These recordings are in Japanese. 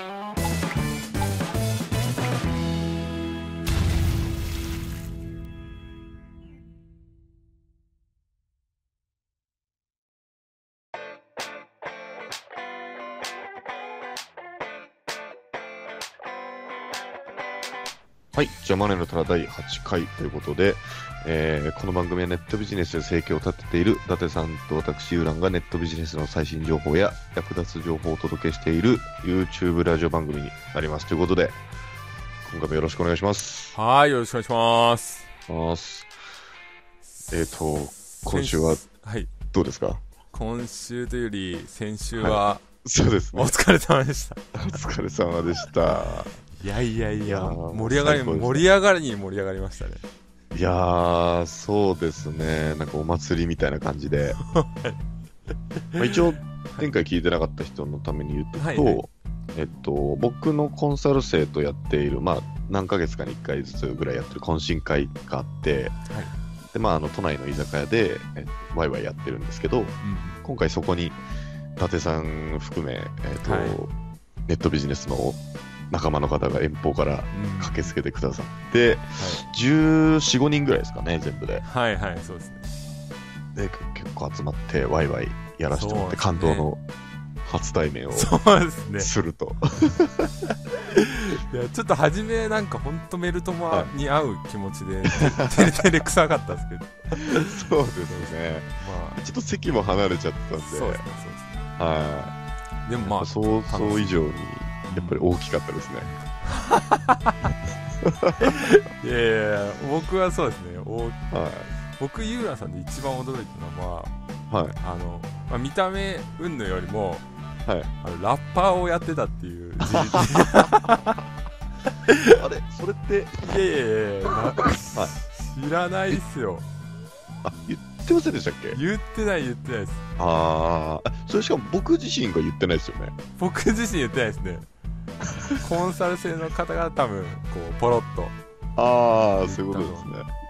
Bye. はい。じゃあ、マネーの虎第8回ということで、えーこの番組はネットビジネスで生計を立てている伊達さんと私、ユーランがネットビジネスの最新情報や役立つ情報をお届けしている YouTube ラジオ番組になります。ということで、今回もよろしくお願いします。はい、よろしくお願いします。ますえっ、と、今週ははい。どうですか？今週というより、先週は、そうですね。お疲れ様でした。お疲れ様でした。いやいやいや、盛り上がり、盛り上がりに盛り上がりましたね。いやー、そうですね。なんかお祭りみたいな感じで。まあ一応、前回聞いてなかった人のために言うと、はいはいえっと、僕のコンサル生とやっている、まあ、何ヶ月かに1回ずつぐらいやってる懇親会があって、で、まあ、あの、都内の居酒屋で、えワイワイやってるんですけど、今回そこに、伊達さん含め、えっと、はいネットビジネスの仲間の方が遠方からうん。駆けつけてくださって、14、5人ぐらいですかね、全部で。はい、はい、はい、そうですね。で結構集まってワイワイやらせてもらって、ね。感動の初対面をそうですね。すると、いや、ちょっと初めなんかほんとメルトはマに合う気持ちで、てれてれ臭かったですけど、そうですね。まちょっと席も離れちゃったんあ、で。そうですね、そうですね。はい。でもまあ、想像以上にやっぱり大きかったですね、いやいやいや、僕はそうですね、おは僕、ユーラさんで一番驚いたのは、いはい。あの、まあ、見た目云々よりも、はい。あのラッパーをやってたっていう。事 実あれそれって？いやいやいやな知らないっすよ。あ言ってませんでしたっけ？言ってない言ってないです。ああそれしかも僕自身が言ってないですよね。僕自身言ってないですね コンサル生の方が多分こうポロッとああそういうことですね。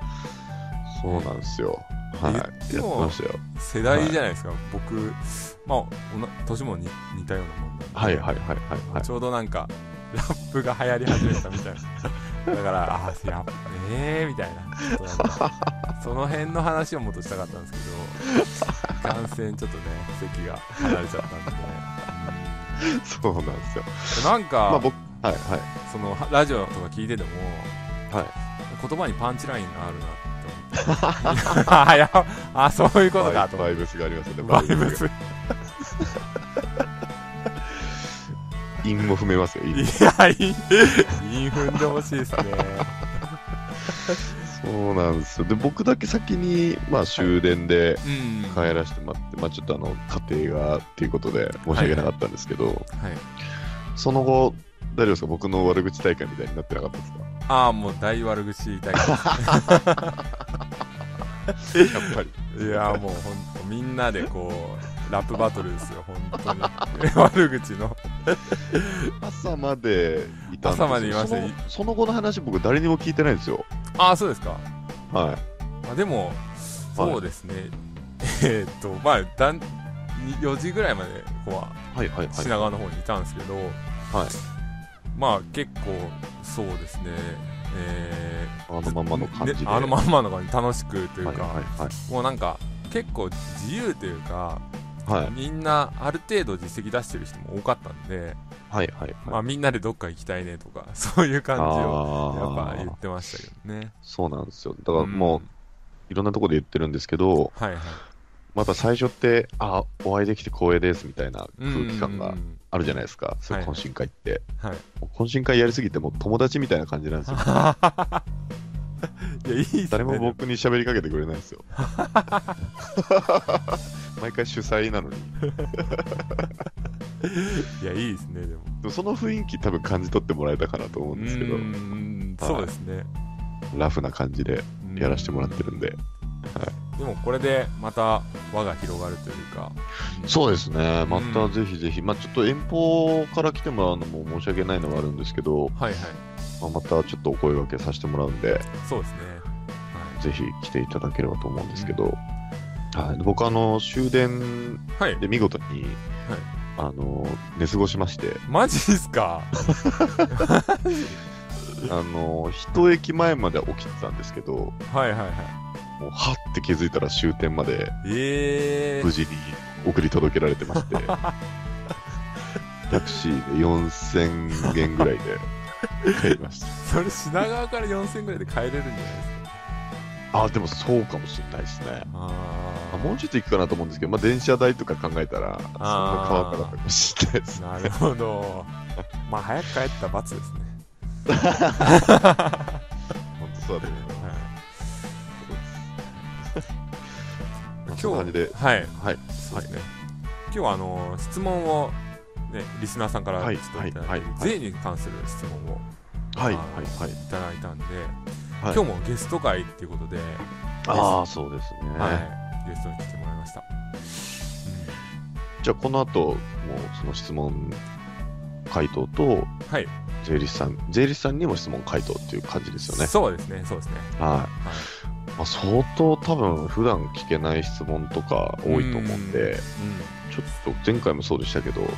そうなんですよ。はい。や言っってましたよ。世代じゃないですか、僕まあおな年もに似たようなもんなんで、はいはいはいはいはいちょうどなんかラップが流行り始めたみたいな。だからああやっぱええー、みたいな。ちょっとなんかその辺の話をもっとしたかったんですけど 感染ちょっとね席が離れちゃったんでね、そうなんですよ。うんなんか、まあ僕はいはい。そのラジオとか聞いててもはい。言葉にパンチラインがあるなって思って。あや あそういうことかと。バイブスがありますよね。バイブスが。韻も踏めますよ、韻いや踏んでほしいですねそうなんですよ。で、僕だけ先に、まあ、終電でうん帰らせてもらって、まあ、ちょっとあの、家庭がっていうことで申し訳なかったんですけど、はい。その後、大丈夫ですか？僕の悪口大会みたいになってなかったですか？ああもう大悪口大会。やっぱり。いやもう本当みんなでこうラップバトルですよ本当に。悪口の。朝までいたんですよ。朝までいました。そのその後の話僕誰にも聞いてないんですよ。ああそうですか。はい。あでもそうですね、えーっとまあだんに4時ぐらいまでこはいはいはうい。品川の方にいたんですけど、はい。まあ結構そうですねえあのまんまの感じで。ねあのまんまの感じ楽しくというか、はいはいもうなんか結構自由というか、はい。はいみんなある程度実績出してる人も多かったんで、はいはいまあ、はい。みんなでどっか行きたいねとか そういう感じをやっぱあー言ってましたけどねそうなんですよ。だからもう、いろんなところで言ってるんですけど、はいはいまた最初って、あ、お会いできて光栄ですみたいな空気感がうんあるじゃないですか、そういうはい懇親会って。はいもう懇親会やりすぎて、もう友達みたいな感じなんですよ。いやいいっすね誰も僕に喋りかけてくれないんですよ。毎回主催なのに。いやいいですねでもでもその雰囲気多分感じ取ってもらえたかなと思うんですけどう、んはいそうですねラフな感じでやらせてもらってるんで。でもこれでまた輪が広がるというか。そうですね、またうんぜひぜひ、まあ、ちょっと遠方から来てもらうのも申し訳ないのはあるんですけど、はいはい。まあ、またちょっとお声掛けさせてもらうんで、そうですね。ぜひ来ていただければと思うんですけど、はい、で僕、あの終電はい。はいで見事に、あの、寝過ごしまして、マジっすか？あの、一駅前までは起きてたんですけど、はいはいはい。もう、はって気づいたら終点までえ無事に送り届けられてまして、タクシーで4000円ぐらいで帰りました。それ品川から4000ぐらいで帰れるんじゃないですか？あ、でもそうかもしれないですね。ああもうちょっと行くかなと思うんですけど、まあ、電車代とか考えたら、そんな川からったかもしれないです。なるほどまあ早く帰った罰ですね、本当そうだと思います。まあそんな感じで、はい。はい。そうですね、今日はあの質問を、ね、リスナーさんからはいちょっといただいて、はいはい税に関する質問をはい、あはい、のはい。いただいたんで、はい。今日もゲスト会っていうことで、ああ、そうですね。はい、ゲストに来てもらいました、じゃあ、この後、もうその質問回答と、うんはい、税理士さん、税理士さんにも質問回答っていう感じですよね。そうですねそうですね。はい。まあ、相当多分普段聞けない質問とか多いと思うんで、うん。ちょっと前回もそうでしたけど、はい。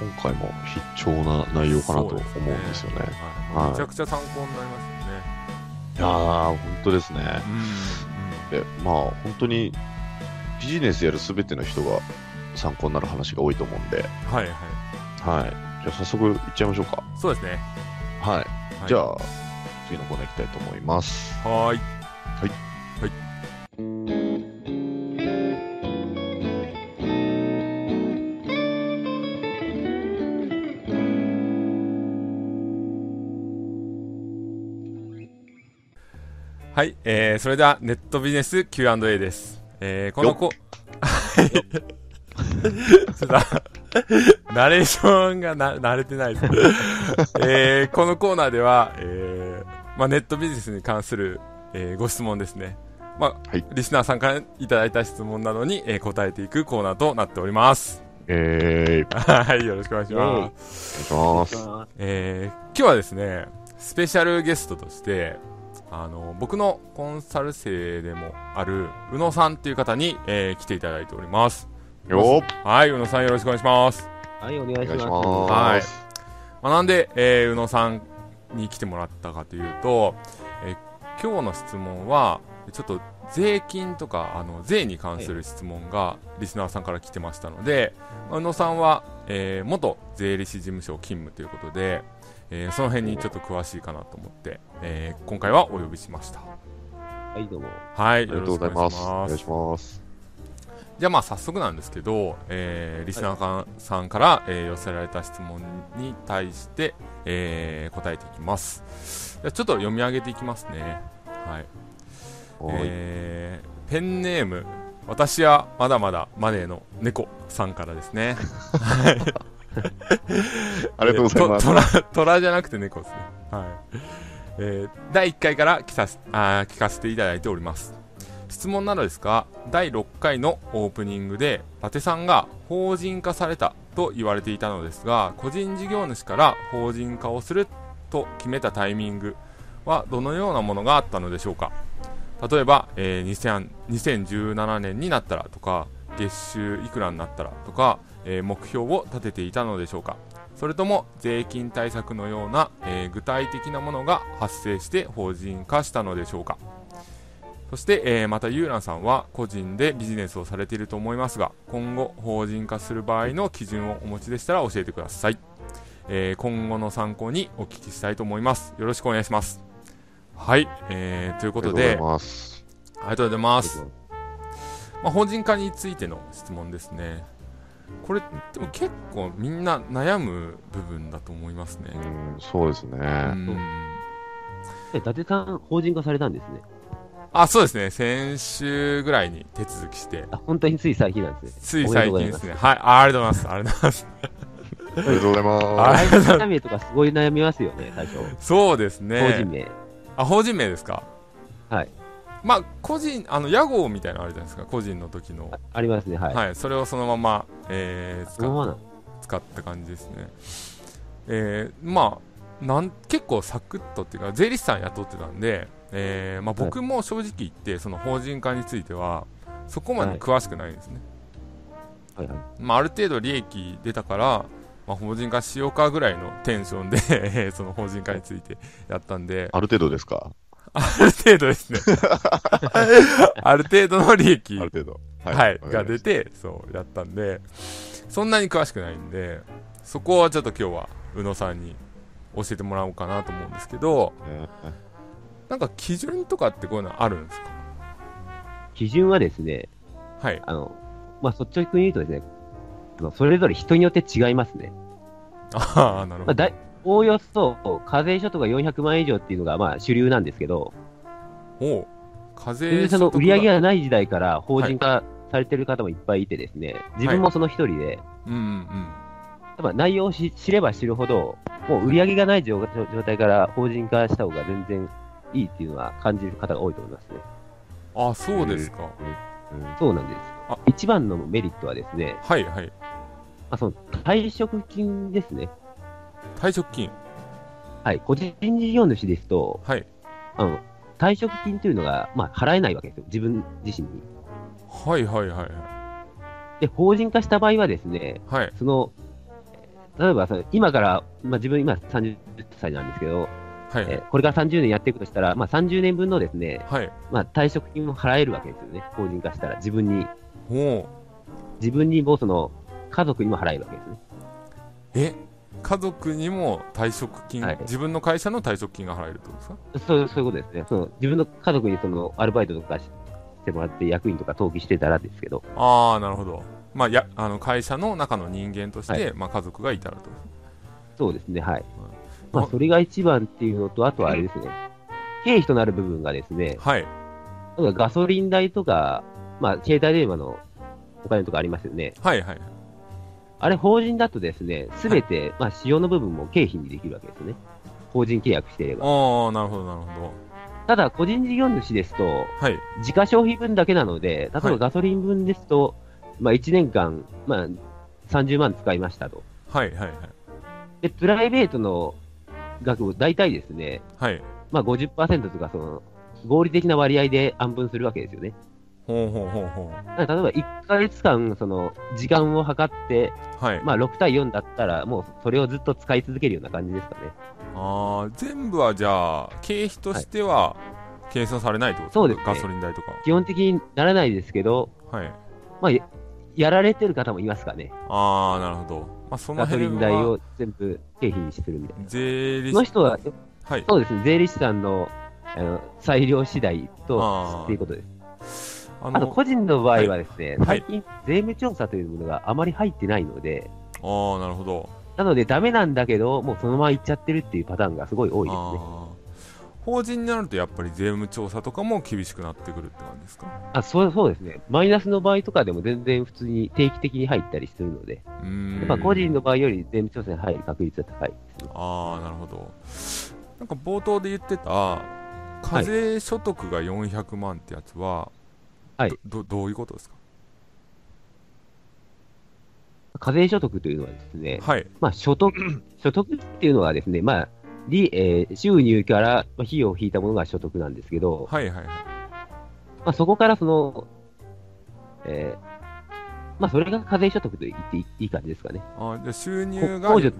今回も必聴な内容かなと思うんですよね。はい。はい。めちゃくちゃ参考になりますよね。いやー、本当ですね。うん。で、まあ、本当にビジネスやるすべての人が参考になる話が多いと思うんで、うんはいはい。はい。じゃあ早速いっちゃいましょうか。そうですね。はい。はい。じゃあ、次のコーナー行きたいと思います。はーいはい、えー、それではネットビジネス Q&A です。えー、このこ、はい。ちょっと、ナレーションがな慣れてないです。えー、このコーナーでは、えー、まあ、ネットビジネスに関する、えーご質問ですね。まあ、はいリスナーさんからいただいた質問などに、えー答えていくコーナーとなっております。えー、はい、よろしくお願いします。お願いします。えー今日はですね、スペシャルゲストとして、あの、僕のコンサル生でもある、宇野さんっていう方に、えー来ていただいております。よはい、宇野さんよろしくお願いします。はい、お願いします。はいまあ、なんで、えー宇野さんに来てもらったかというと、えー今日の質問は、ちょっと税金とか、あの、税に関する質問がリスナーさんから来てましたので、まあ宇野さんは、えー元税理士事務所勤務ということで、えーその辺にちょっと詳しいかなと思って、えー今回はお呼びしました。はい、どうも。はい、ありがとうございます。お願いしす。ます。じゃあまあ早速なんですけど、えーリスナーさんから、えー寄せられた質問に対して、えー答えていきます。じゃあちょっと読み上げていきますね。はい。はいえーペンネーム、私はまだまだマネーの猫さんからですね。ありがとうございます。トラ、トラじゃなくて猫ですね。はい。えー第1回から聞させあー聞かせていただいております。質問なのですが、第6回のオープニングで、伊達さんが法人化されたと言われていたのですが、個人事業主から法人化をすると決めたタイミングはどのようなものがあったのでしょうか。例えば、えー2017年になったらとか、月収いくらになったらとか、えー目標を立てていたのでしょうか。それとも税金対策のような、えー具体的なものが発生して法人化したのでしょうか。そして、えーまたユーランさんは個人でビジネスをされていると思いますが今後法人化する場合の基準をお持ちでしたら教えてください、えー今後の参考にお聞きしたいと思いますよろしくお願いしますはい、えーということでありがとうございます。ありがとうございますまあ、法人化についての質問ですね。これ、でも結構みんな悩む部分だと思いますねう。ん、そうですね。うんえ、伊達さん、法人化されたんですね。あ、そうですね。先週ぐらいに手続きして、あ、本当につい最近なんですね。つい最近ですね。はい、あありがとうございます。ありがとうございます。ありがとうございます。あ会社名とかすごい悩みますよね、最初。そうです法ね人。名。あ、法人名ですか？はい。まあ、個人、あの、屋号みたいなのあるじゃないですか。個人の時のあ。ありますね、はい。はい、それをそのまま、えー、使っま使った感じですね。えー、まあなん、結構サクッとっていうか、税理士さん雇ってたんで、えーまあ、僕も正直言って、その法人化については、そこまで詳しくないんですね。はいはい。まあ、ある程度利益出たから、まあ、法人化しようかぐらいのテンションで その法人化についてやったんで、ある程度ですか？ある程度ですね。ある程度の利益ある程度。はい、が出わかりまて、そう、やったんで、そんなに詳しくないんで、そこはちょっと今日は、宇野さんに教えてもらおうかなと思うんですけど、したねなんか基準とかってこういうのあるんですか？基準はですね、はい。あの、まあ、率直に言うとですね、それぞれ人によって違いますね。ああ、なるまあ、ほど。だいおおよそ、課税所得が400万円以上っていうのが、まあ、主流なんですけど、おう課全税然その売り上げが、がない時代から法人化されてる方もいっぱいいてですね、自分もその一人で、うんうんやっぱ内容を知知れば知るほど、もう売り上げがない状状態から法人化した方が全然いいっていうのは感じる方が多いと思いますね。うん。あ、そうですか。うんそうなんですあ。一番のメリットはですね、はいはい。まあ、その退職金ですね。退職金。はい。個人事業主ですと、はい。あの、退職金というのが、まあ、払えないわけですよ。自分自身に。はいはいはいで、法人化した場合はですね、はい。はい。その、例えばその今から、まあ、自分今30歳なんですけど、はいはい。えこれから30年やっていくとしたら、まあ、30年分のですね、はい。まあ、退職金も払えるわけですよね。法人化したら。自分に、自分にもその、家族にも払えるわけですね。え？家族にも退職金、はい自分の会社の退職金が払えるってことですか？そうそういうことですね。その自分の家族にそのアルバイトとかししてもらって役員とか登記してたらですけど、ああ、なるほど。まあ、や、あの、会社の中の人間として、はまあ、家族がいたらと。そうですね、はい。うんまあ、それが一番っていうのと、あとはあれですね、経費となる部分がですね、はい。ガソリン代とか、まあ、携帯電話のお金とかありますよね。はいはい。あれ、法人だとですね、すべて、まあ、使用の部分も経費にできるわけですよね。法人契約していれば。ああ、なるほどなるほど。ただ、個人事業主ですと、はい。自家消費分だけなので、例えはいばガソリン分ですと、まあ、1年間、まあ、30万使いましたと。はいはいはい。で、プライベートの額を大体ですね、はい。まあ50%とか、その、合理的な割合で安分するわけですよね。ほうほうほうほだから例えば1ヶ月間、その、時間を計って、う。はい。まあ6対4だったら、もうそれをずっと使い続けるような感じですかね。ああ、全部はじゃあ、経費としては、計算されないってことそうですねガソリン代とか基本的にならないですけど、は。はい。まあ、ややられてる方もいますかね。ああ、なるほど。まあ、そのガソリン代を全部経費にするみたいな。税理士、その人は、はい。そうですね、税理士さんの、あの、裁量次第とっていうことです。ああと、個人の場合はですね、はい最近、税務調査というものがあまり入ってないので、ああ、なるほど。なので、ダメなんだけど、もうそのまま行っちゃってるっていうパターンがすごい多いですね。法人になるとやっぱり税務調査とかも厳しくなってくるって感じですか？あそうそうですね。マイナスの場合とかでも全然普通に定期的に入ったりするので、やっぱ個人の場合より税務調査に入る確率は高いですね。ああなるほど。なんか冒頭で言ってた課税所得が400万ってやつは、はい。どどどういうことですか？課税所得というのはですね、はい。まあ、所得、所得っていうのはですね、まあ、利えー収入からまあ費用を引いたものが所得なんですけど、はいはいはい。まあ、そこからその、えーまあ、それが課税所得と言っていいいい感じですかね。あーじゃあ収入が控除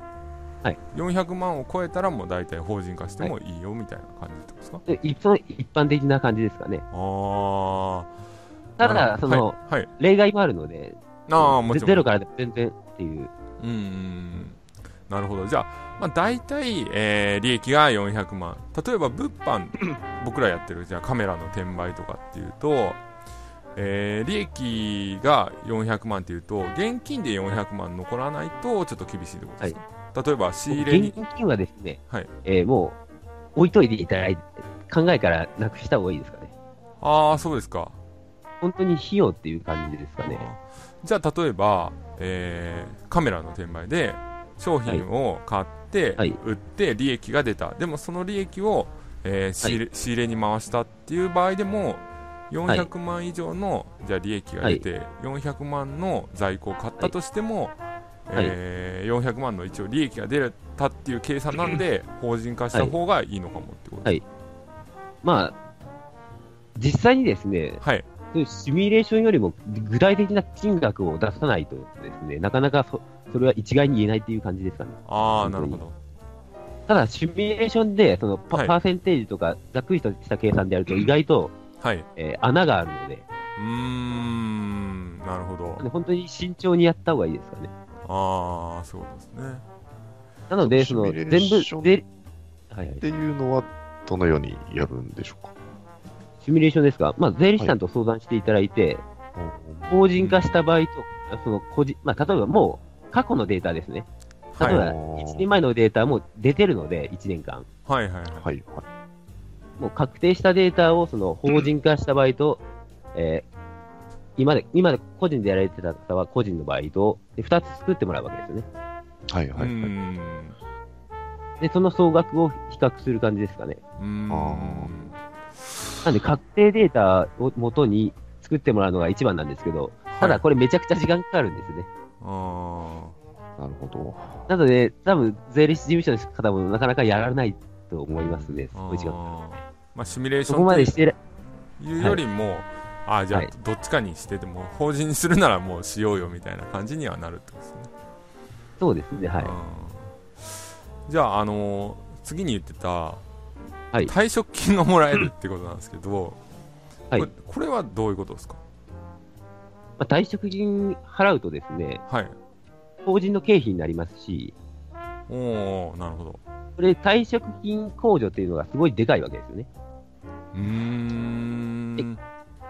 はい。400万を超えたらもう大体法人化してもい。いよみたいな感じですか、で一その一般的な感じですかね。ああただ、その、はい、はい、例外もあるので、ああもちろん。ゼロから全然っていう。うん。なるほど。じゃあ、まあ、大体、えー利益が400万。例えば、物販、僕らやってる、じゃあカメラの転売とかっていうと、えー利益が400万っていうと、現金で400万残らないと、ちょっと厳しいってことですか、例えば、仕入れに現、金はですね、はいえーもう置いといていただいて、考えからなくした方がいいですかね。ああ、そうですか。本当に費用っていう感じですかね。じゃあ、例えば、えーカメラの転売で、商品を買って、はい。売って利益が出た。でもその利益を、えー仕入れ仕入れに回したっていう場合でも、400万以上の、じゃあ利益が出て、400万の在庫を買ったとしても、えー400万の一応利益が出たっていう計算なんで、法人化した方がいいのかもってことです。まあ、実際にですね、はい。そういうシミュレーションよりも具体的な金額を出さないとですね、なかなかそそれは一概に言えないっていう感じですかね。ああ、なるほど。ただ、シミュレーションで、そのパ,、はいパーセンテージとか、ざっくりとした計算でやると、意外と、はい。えー穴があるので、うーん、なるほど。で本当に慎重にやった方がいいですかね。ああ、そうですね。なので、その、全部で、はいはいっ。ていうのは、どのようにやるんでしょうか？シミュレーションですかまあ、税理士さんと相談していただいて、法人化した場合と、その個人、まあ、例えばもう、過去のデータですね。例えば、はい1年前のデータも出てるので、1年間。はいはいはい。はい、はい。もう確定したデータをその法人化した場合と、えー今で、今で個人でやられてた方は個人の場合と、で、2つ作ってもらうわけですよね。はい、うーはい。ん。で、その総額を比較する感じですかね。うーん。なんで、確定データを元に作ってもらうのが一番なんですけど、ただこれめちゃくちゃ時間かかるんですね。あなるほど。なので、多分、税理士事務所の方もなかなかやらないと思いますね。すあ。ごい時間かかあーまあ、シミュレーる。そこションとまでしてら、いうよりも、ああ、じゃあはい、どっちかにしてでも、法人にするならもうしようよみたいな感じにはなるってことですね。そうですね、はい。うんじゃあ、あのー次に言ってた、はい退職金がもらえるってことなんですけど、はいこれこれはどういうことですか？まあ、退職金払うとですね、はい。法人の経費になりますし、おおなるほど。これ退職金控除っていうのがすごいでかいわけですよね。うーん。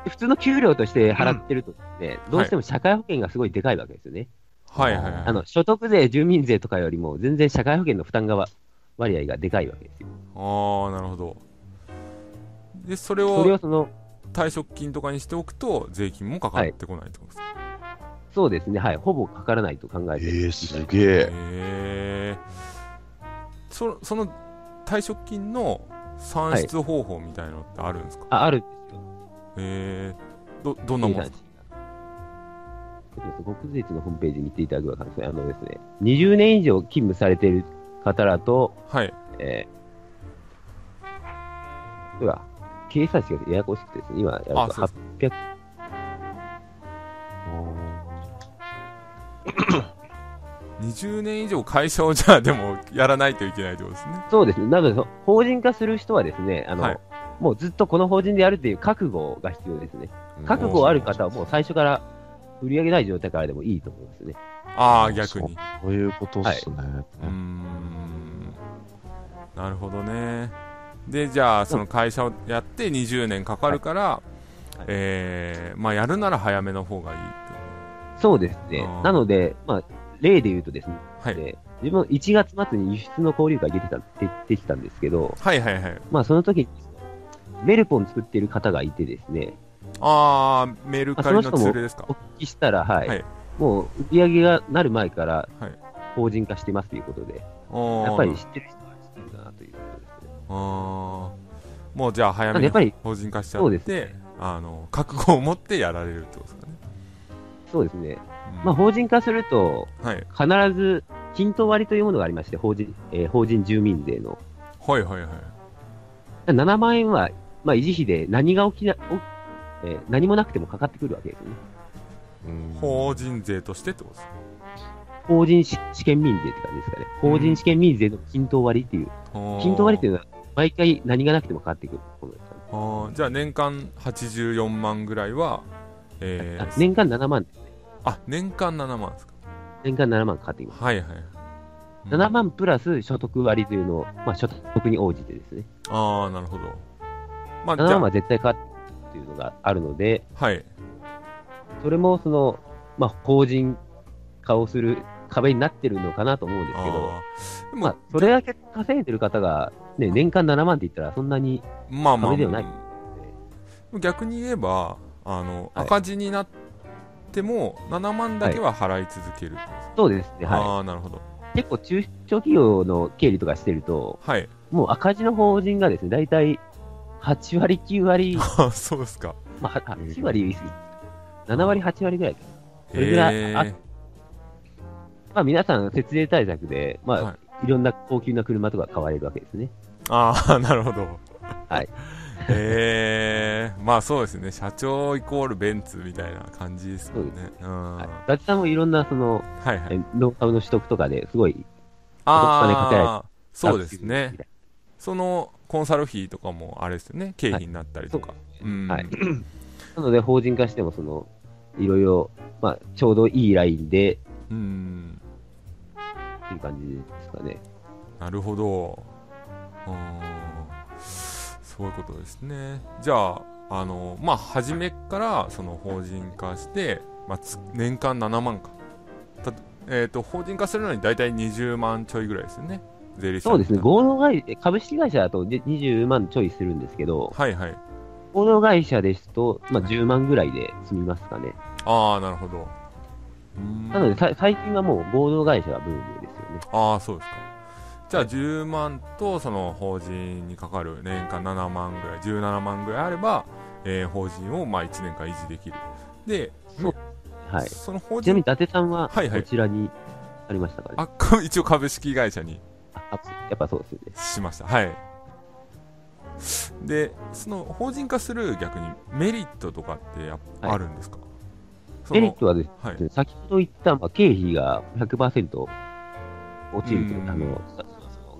で普通の給料として払ってるとですね、どうしても社会保険がすごいでかいわけですよね。はいはいはい。あの、所得税、住民税とかよりも全然社会保険の負担がわ割合がでかいわけですよ。ああ、なるほど。で、それそれををその、退職金とかにしておくと、税金もかかってこないってことですか、そうですね、はい、ほぼかからないと考えてえー、すいげえ。へえそその退職金の算出方法みたいなのってあるんですか、ああるんですよ。へえどどんなもんですか？えっと国税庁のホームページ見ていただくわけですね。あのですね、20年以上勤務されている方らと、はいえー、では、計算式がややこしくてですね、今やるとあそう800、20 年以上会社をじゃあでもやらないといけないってことですねそうですね。なので、そ法人化する人はですね、あの、はいもうずっとこの法人でやるっていう覚悟が必要ですね。覚悟ある方はもう最初から売り上げない状態からでもいいと思いますね。ああ逆に。そういうことっすね。うーん。なるほどね。でじゃあその会社をやって20年かかるから、い。えーまあやるなら早めの方がいいってそうですね。なので、まあ、例で言うとですね、はい。で自分1月末に輸出の交流会出てた、出てきたんですけど、はいはいはい。まあその時に、メルポン作ってる方がいてですね、ああメルカリのツールですか？お聞きしたら、はい。はいもう売り上げがなる前からはい法人化してますということで、おーやっぱり知ってる人は知ってるんだなということですね。あーもうじゃあ早めになんでやっぱり、法人化しちゃそうですって、あの覚悟を持ってやられるってことですかね、そうですね。うんまあ法人化すると、はい必ず均等割というものがありまして、法人、えー法人住民税の。はいはいはい7万円は、まあ維持費で何が起きな、おえー何もなくてもかかってくるわけですよね。うん。法人税としてってことですか？法人し試験民税って感じですかね。法人試験民税の均等割っていう、均等割っていうのは、毎回何がなくてもかかってくるものですかね。じゃあ年間84万ぐらいは、えーあ年間7万、あ年間7万ですか？年間7万かかってきます。はいはい、うん。7万プラス所得割というのを、まあ所得に応じてですね。ああなるほど。まあじ7ゃ万は絶対かかっていうのがあるので、あはいそれもその、まあ法人化をする壁になってるのかなと思うんですけど、あまあそれだけ稼いでる方が、ね、年間7万って言ったらそんなに、まあまあ壁ではない。逆に言えばあの、はい。赤字になっても7万だけは払い続ける、そうですね、はああなるほど。い。結構中小企業の経理とかしてると、はい。もう赤字の法人がですね、大体8割、9割、あそうですか。まあ、は8割言い過ぎ。7割、8割ぐらいかな。それぐらいへあー。まあ皆さん節税対策で、まあ、、はい。ろんな高級な車とか買われるわけですね。ああ なるほど。はい。えー、まあそうですね、社長イコールベンツみたいな感じですもんね。うん。はい。は伊達さんもいろんなその、いはい。えノウハウの取得とかですごい、お金かけられああ、そうですね。そのコンサル費とかもあれですよね、経費になったりとか。うん。はい。なので、法人化しても、その、いろいろ、まあ、ちょうどいいラインで、うん。っていう感じですかね。なるほど。うーん。そういうことですね。じゃあ、あの、まあ、初めから、その法人化して、まあ、つ年間7万か。たえっ、と、法人化するのに大体20万ちょいぐらいですよね。税そうですね、合同会株式会社だとで20万ちょいするんですけど、はいはい。合同会社ですと、まあ、10万ぐらいで済みますかね。ああ、なるほど。なので、さ最近はもう合同会社がブームですよね。ああ、そうですか。じゃあ10万とその法人にかかる年間7万ぐらい、17万ぐらいあれば、えー法人をまあ1年間維持できる。で、そうはい。その法ちなみに、人、伊達さんは、はいはいこちらにありましたかね？あか一応株式会社にああやっぱそうですよね。しました。はい。で、その法人化する逆にメリットとかってあるんですか、そのメリットはですね、はい。先ほど言った、まあ、経費が100%落ちるというう、んあの、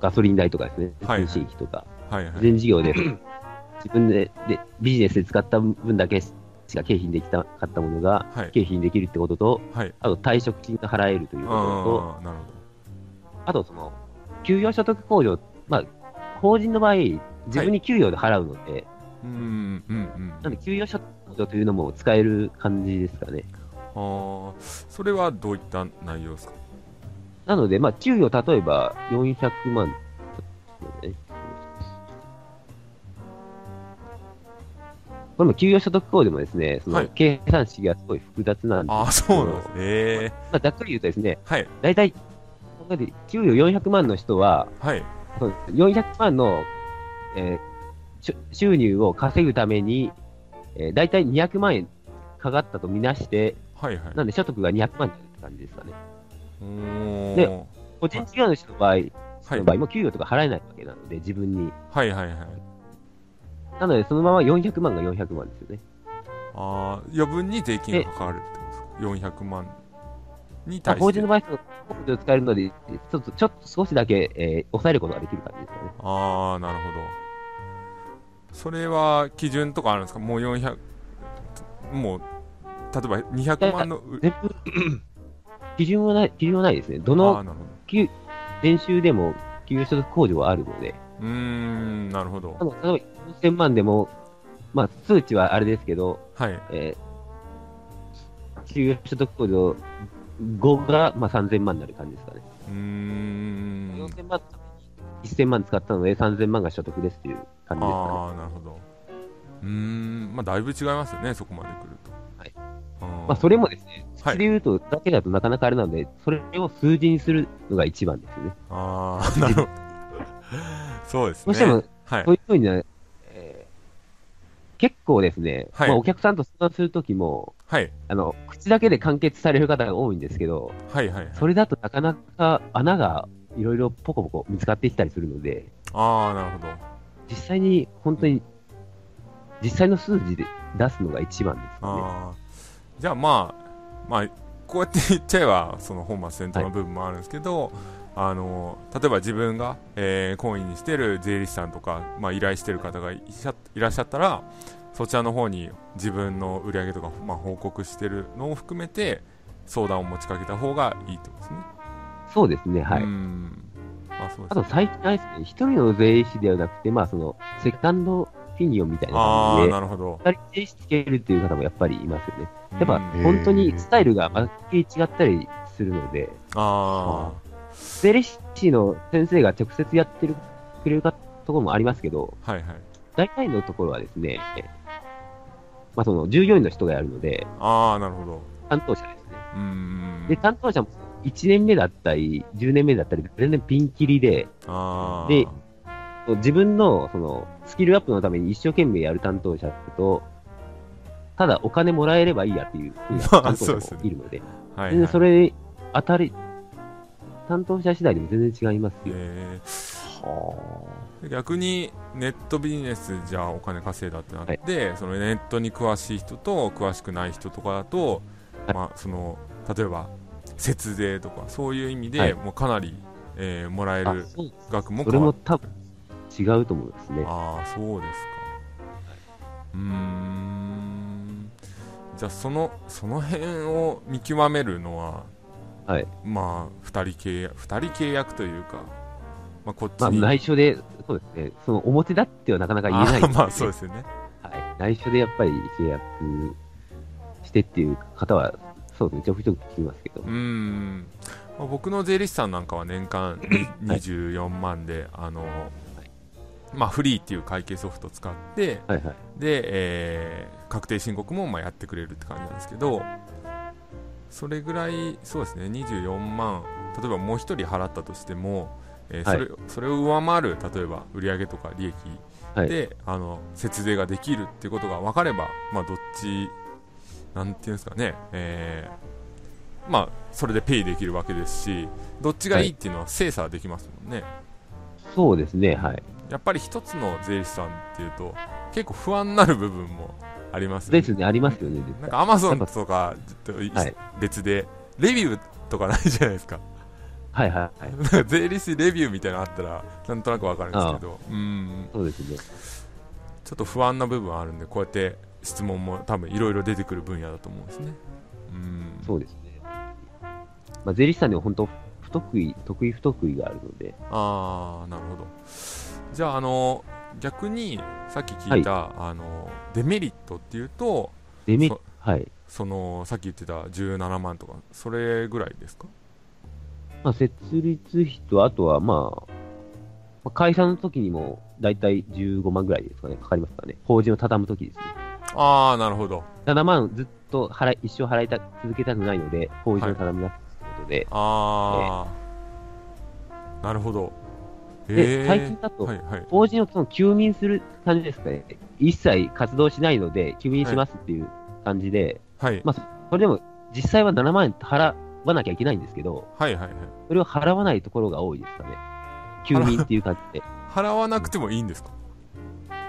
ガソリン代とかですね、通信費とか、はいはい。全事業で、自分ででビジネスで使った分だけしか経費にできなかったものが、はい。経費にできるってことと、はい。あと退職金が払えるということと、あとその、給与所得控除、まあ、法人の場合、自分に給与で払うので、ど。うん、うん、うん。なんで給与所得というのも使える感じですかね。ああ、それはどういった内容ですか？なので、まあ、給与、例えば400万、ねこれも給与所得控除もですね、そはいの計算式がすごい複雑なんですああ、そうなんですね。ええまあ、ざっくり言うとですね、はい。大体、給与400万の人は、はい。その400万の、えー収入を稼ぐために、えー、大体200万円かかったとみなして、はいはい。なんで所得が200万になるって感じですかね。で個人事業主の場合、はいの場合も給与とか払えないわけなので、自分に。はいはいはい。なので、そのまま400万が400万ですよね。ああ、余分に税金がかかるってことですか ?400 万に対して。法人の場合、その控除を使えるので、ちょっと、ちょっと少しだけ、えー抑えることができる感じですよね。ああ、なるほど。それは基準とかあるんですか？もう400、もう、例えば200万のう、全部、基準はない、基準はないですね。どのなるほど。給年収でも給与所得控除はあるので、うーん、なるほど例えば4000万でも、まあ、数値はあれですけど、はい。えー、給与所得控除5が、まあ、3000万になる感じですかね。うーん。4000万1000万使ったので3000万が所得ですっていう感じですかね。ああ、なるほど。うーん、まあ、だいぶ違いますよね、そこまで来ると。はい。まあ、それもですね、はい口で言うとだけだとなかなかあれなので、それを数字にするのが一番ですよね。ああ、なるほど。そうですね。どうしても、はいそう。いうふうにね、えー結構ですね、はいまあ、お客さんと相談するときも、はい。あの、口だけで完結される方が多いんですけど、はいはいはい。それだとなかなか穴がいろいろポコポコ見つかってきたりするので、ああ、なるほど。実際に本当に、実際の数字で出すのが一番ですよね。ああ。じゃあまあ、まあ、こうやって言っちゃえば、その本末転倒の部分もあるんですけど、あの、例えば自分が、えー、コインにしてる税理士さんとか、まあ、依頼してる方がいしゃいらっしゃったら、そちらの方に自分の売り上げとか、まあ、報告してるのを含めて、相談を持ちかけた方がいいってことですね。そうですね、はい。うん。あ、そうですあと最近あれですね、一人の税理士ではなくて、まあその、セカンドフィニオンみたいな感じで、なるほど。二人税理士つけるっていう方もやっぱりいますよね。やっぱうん本当にスタイルが全く違ったりするので、あ税理士の先生が直接やってるくれるかところもありますけど、あ、はいはい。大体のところはですね、まあその従業員の人がやるので、ああ、なるほど。担当者ですね。うん。で、担当者も1年目だったり、10年目だったり、全然ピンキリで。で自分のそのスキルアップのために一生懸命やる担当者と、ただお金もらえればいいやっていう風な まあ担当者もいるので、はい、全はい。然それ、当たり、担当者次第でも全然違いますよ。えーはで逆にネットビジネスじゃあお金稼いだってなって、そのネットに詳しい人と詳しくない人とかだと、はいまあ、その例えば節税とかそういう意味で、はいもうかなり、えーもらえある額もそれも多分違うと思いますね。ああそうですかうーんじゃあそのその辺を見極めるのははい。まあ2人契約二人契約というか、まあ、こっちまあ、に、内緒で、そうですね。その表だってはなかなか言えないあーまあそうでですよねはい。内緒でやっぱり契約してっていう方は、そうですね。ちょくちょく聞きますけどう。ん、まあ、僕の税理士さんなんかは年間に 24万で、あのまあ、フリーっていう会計ソフトを使ってはいはい。で、えー確定申告もまあやってくれるって感じなんですけどそれぐらいそうですね24万例えばもう1人払ったとしても、えーそれそれを上回る例えば売上とか利益はいで、あの節税ができるっていうことが分かれば、まあ、どっちなんていうんですかね、えーまあ、それでペイできるわけですしどっちがいいっていうのは精査できますもんね、そうですね。はい。やっぱり一つの税理士さんっていうと結構不安になる部分もありますよねですね。ありますよね。なんかアマゾンとかとはい別でレビューとかないじゃないですかはいはいはい。なんか税理士レビューみたいなのあったらなんとなくわかるんですけどうんそうですね。ちょっと不安な部分あるんでこうやって質問も多分いろいろ出てくる分野だと思うんですねうんそうですね。まあ、税理士さんには本当、不得意、得意不得意があるので、ああなるほどじゃああの逆にさっき聞いた、あのデメリットっていうとデメそはい。そのさっき言ってた17万とかそれぐらいですか？まあ、設立費と、あとはまあ、まあ、解散の時にも、だいたい15万ぐらいですかね、かかりますからね。法人を畳む時ですね。ああなるほど。7万ずっと払い、一生払いた、続けたくないので、法人を畳みなすということで、ああ、なるほど。で、えー。最近だと、はいはい。法人をその休眠する感じですかね。一切活動しないので、休眠しますっていう感じで、はい。まそれでも、実際は7万円払わなきゃいけないんですけど、はいはいはい。それを払わないところが多いですかね。休眠っていう感じで。い払わなくてもいいんですか？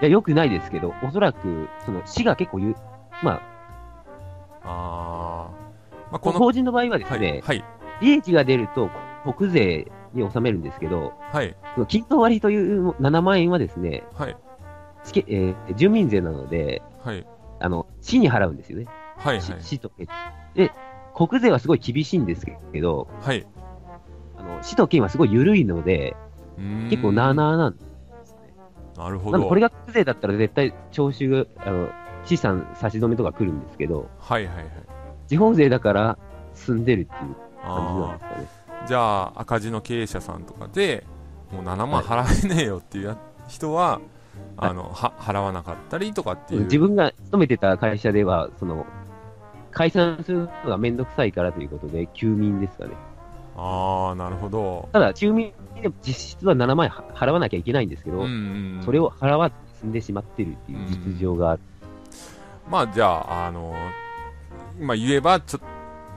や、よくないですけど、おそらく、その、市が結構言う、まあ、あー、まあ、この法人の場合はですはいね、はい。利益が出ると国税に納めるんですけど、はい。その均等割という7万円はですね、はい。つけえー住民税なので、はい。あの、市に払うんですよね。市はいはい。市と県。で、国税はすごい厳しいんですけど、はい。あの、市と県はすごい緩いので、結構なあなあなんですね。なるほど。これが国税だったら絶対徴収、あの、資産差し止めとか来るんですけど、はいはいはい。地方税だから済んでるっていう感じなんあですかね。ー。じゃあ赤字の経営者さんとかでもう7万払えねえよっていうや人は、はいあのは払わなかったりとかっていう。自分が勤めてた会社では、その、解散するのがめんどくさいからということで、休眠ですかね。ああなるほど。ただ、休眠で実質は7万円は払わなきゃいけないんですけど、それを払わずに済んでしまってるっていう実情がある。まあじゃあ、あのまあ言えば、ちょっ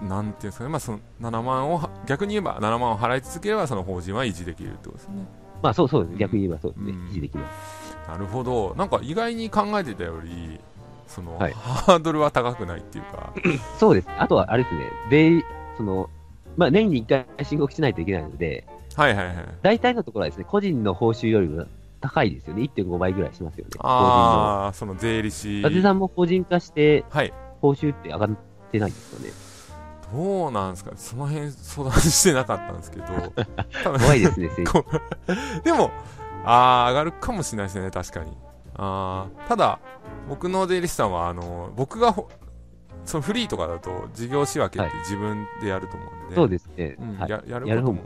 と、なんていうんですかね、まあその7万をは、逆に言えば7万を払い続ければ、その法人は維持できるってことですね。まあそうそうです。逆に言えばそうですね。うん維持できます。なるほど。なんか意外に考えてたより、その、はいハードルは高くないっていうか、そうです。あとはあれですね。で、その、まあ年に1回申告しないといけないので、はいはいはい。大体のところはですね、個人の報酬よりも高いですよね。1.5倍ぐらいしますよね。ああ、その税理士。伊達さんも個人化して、はい。報酬って上がってないんですかね。どうなんですか？その辺相談してなかったんですけど、怖いですね、でも、あー上がるかもしれないですね、確かに。あーただ、僕の税理士さんは、あの僕がほそのフリーとかだと事業仕分けって自分でやると思うんで、そうですね。うんはい。ややることも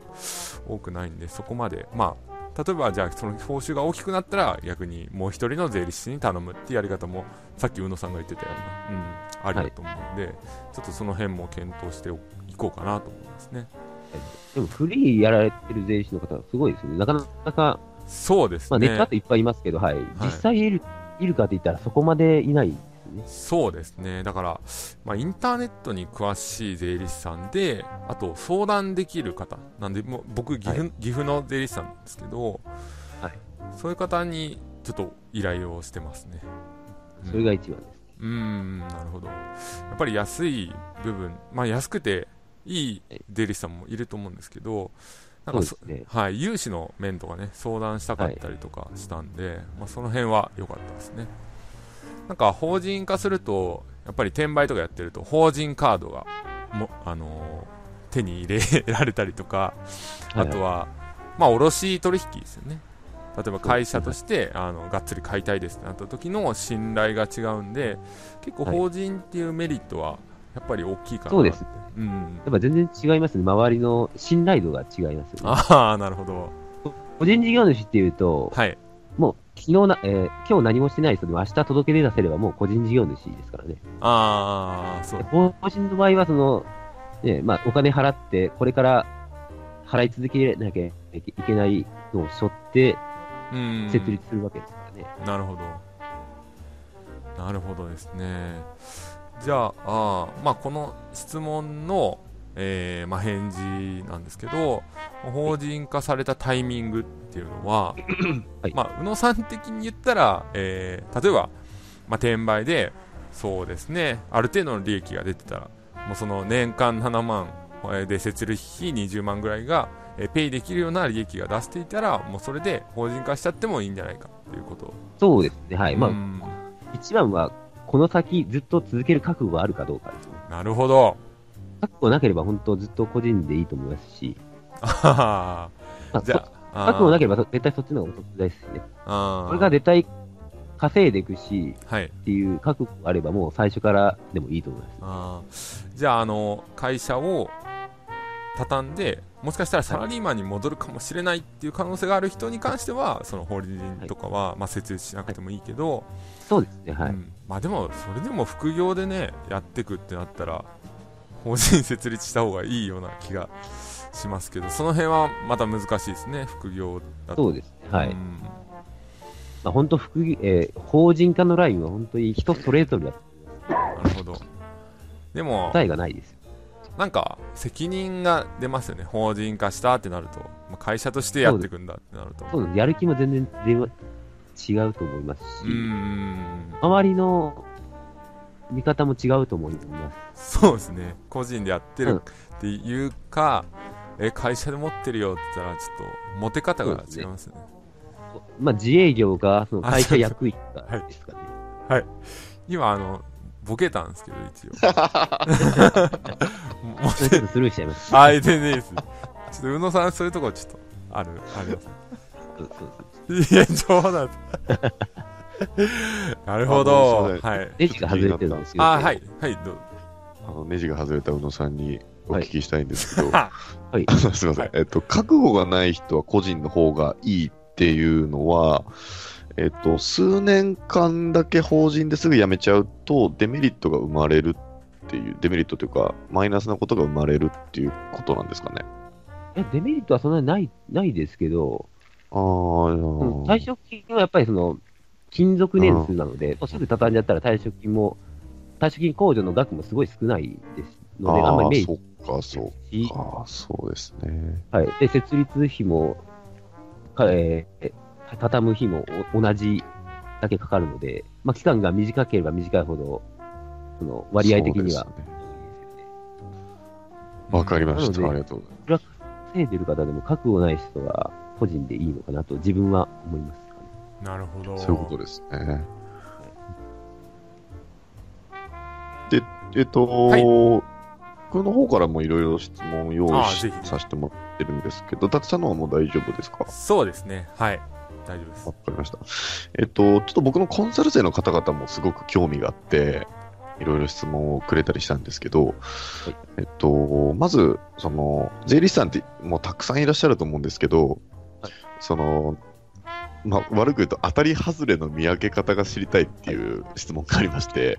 多くないんで、そこまで、まあ、例えばじゃあ、その報酬が大きくなったら、逆にもう一人の税理士に頼むっていうやり方も、さっき宇野さんが言ってたような、うん、ありだと思うんで、ちょっとその辺も検討していこうかなと思いますね。でもフリーやられてる税理士の方はすごいですね。なかなか、そうですまあネッね。トだといっぱいいますけど、はい。実際いる、いるかって言ったらそこまでいないね。そうですね。だから、まあ、インターネットに詳しい税理士さんで、あと相談できる方。なんで、もう僕岐阜、は岐阜の税理士さんなんですけど、はいそういう方にちょっと依頼をしてますね。うんそれが一番です。うーん、なるほど。やっぱり安い部分、まあ安くていい税理士さんもいると思うんですけど、なんかね。はい、融資の面とかね、相談したかったりとかしたんで、まあ、その辺は良かったですね。なんか法人化すると、やっぱり転売とかやってると、法人カードがも、あのー手に入れられたりとか、あとは、まあ、卸取引ですよね。例えば会社として、あの、がっつり買いたいですってなった時の信頼が違うんで、結構法人っていうメリットは、やっぱり大きいかな。そうです。うん。やっぱ全然違いますね。周りの信頼度が違いますよね。ああ、なるほど。個人事業主っていうと、はい。もう昨日な、えー今日何もしてない人でも明日届け出出せればもう個人事業主ですからね。ああ、そう。法人の場合はその、ね、まあお金払って、これから払い続けなきゃいけないのを背負ってうん。設立するわけですからね。なるほど。なるほどですね。じゃあ、あーまあ、この質問の、えーまあ、返事なんですけど、法人化されたタイミングっていうのは、はいまあ、宇野さん的に言ったら、えー例えば、まあ、転売で、そうですね、ある程度の利益が出てたら、もうその年間7万えーで設立費20万ぐらいが、えーペイできるような利益が出していたら、もうそれで法人化しちゃってもいいんじゃないかっていうことそうですね。はい。まあ、うん一番は、この先ずっと続ける覚悟があるかどうかですね。なるほど。覚悟なければ本当ずっと個人でいいと思いますし、あははまあ、じゃあ、覚悟なあければ絶対そっちの方がお得ですしね。あこれが絶対稼いでいくし、はい。っていう覚悟があればもう最初からでもいいと思います。あーじゃあ、あの、会社を畳んで、もしかしたらサラリーマンに戻るかもしれないっていう可能性がある人に関しては、その法人とかは、まあ、設立しなくてもいいけど、そうですね。はい。うんまあでも、それでも副業でね、やっていくってなったら、法人設立した方がいいような気がしますけど、その辺はまた難しいですね、副業だと。そうですね。はい。うんまあ、本当副業、えー法人化のラインは本当に人それぞれだとなるほど。でも、答えがないですよ。なんか責任が出ますよね、法人化したってなると、まあ、会社としてやっていくんだってなると。そうです。やる気も全然違うと思いますし、周りの見方も違うと思います。そうですね、個人でやってうんるっていうか、え会社で持ってるよって言ったら、ちょっとモテ方が違いますね。まあ、自営業か、その会社役員かはいですかね。今、あの、ボケたんですけど、一応。もそれちょっとスルーしちゃいます。あ、全然いいです。ちょっと、宇野さん、そういうところちょっと、ある、あります。そうそうそういや、冗談。なるほあど。はい。ネジが外れてるんですけど、あ、はい。はい、どうぞ。あのネジが外れた宇野さんにお聞きしたいんですけど、はい。あ のすみません、はい。えっと、覚悟がない人は個人の方がいいっていうのは、えっと、数年間だけ法人ですぐ辞めちゃうと、デメリットが生まれるっていう、デメリットというか、マイナスなことが生まれるっていうことなんですかね。いやデメリットはそんなにない、ないですけど、ああ、うん退職金はやっぱりその、勤続年数なので、もうすぐ畳んじゃったら退職金も、退職金控除の額もすごい少ないですので、あんまりメリッか、そうし、か、そうですね。はい。で、設立費も、かえー畳む費もお同じだけかかるので、まあ、期間が短ければ短いほど、その割合的にはそうですねわかりました。ありがとうござい稼いでる方でも覚悟ない人は個人でいいのかなと自分は思いますかね。なるほど。ます。そういうことですね。で、えっと、はい僕の方からもいろいろ質問を用意しさせてもらってるんですけど、伊達さんのはもう大丈夫ですか？そうですね。はい。大丈夫ですわ。かりました。えっと、ちょっと僕のコンサル生の方々もすごく興味があって、いろいろ質問をくれたりしたんですけど、えっと、まず、その、税理士さんってもうたくさんいらっしゃると思うんですけど、はいその、まあ、悪く言うと当たり外れの見分け方が知りたいっていう質問がありまして、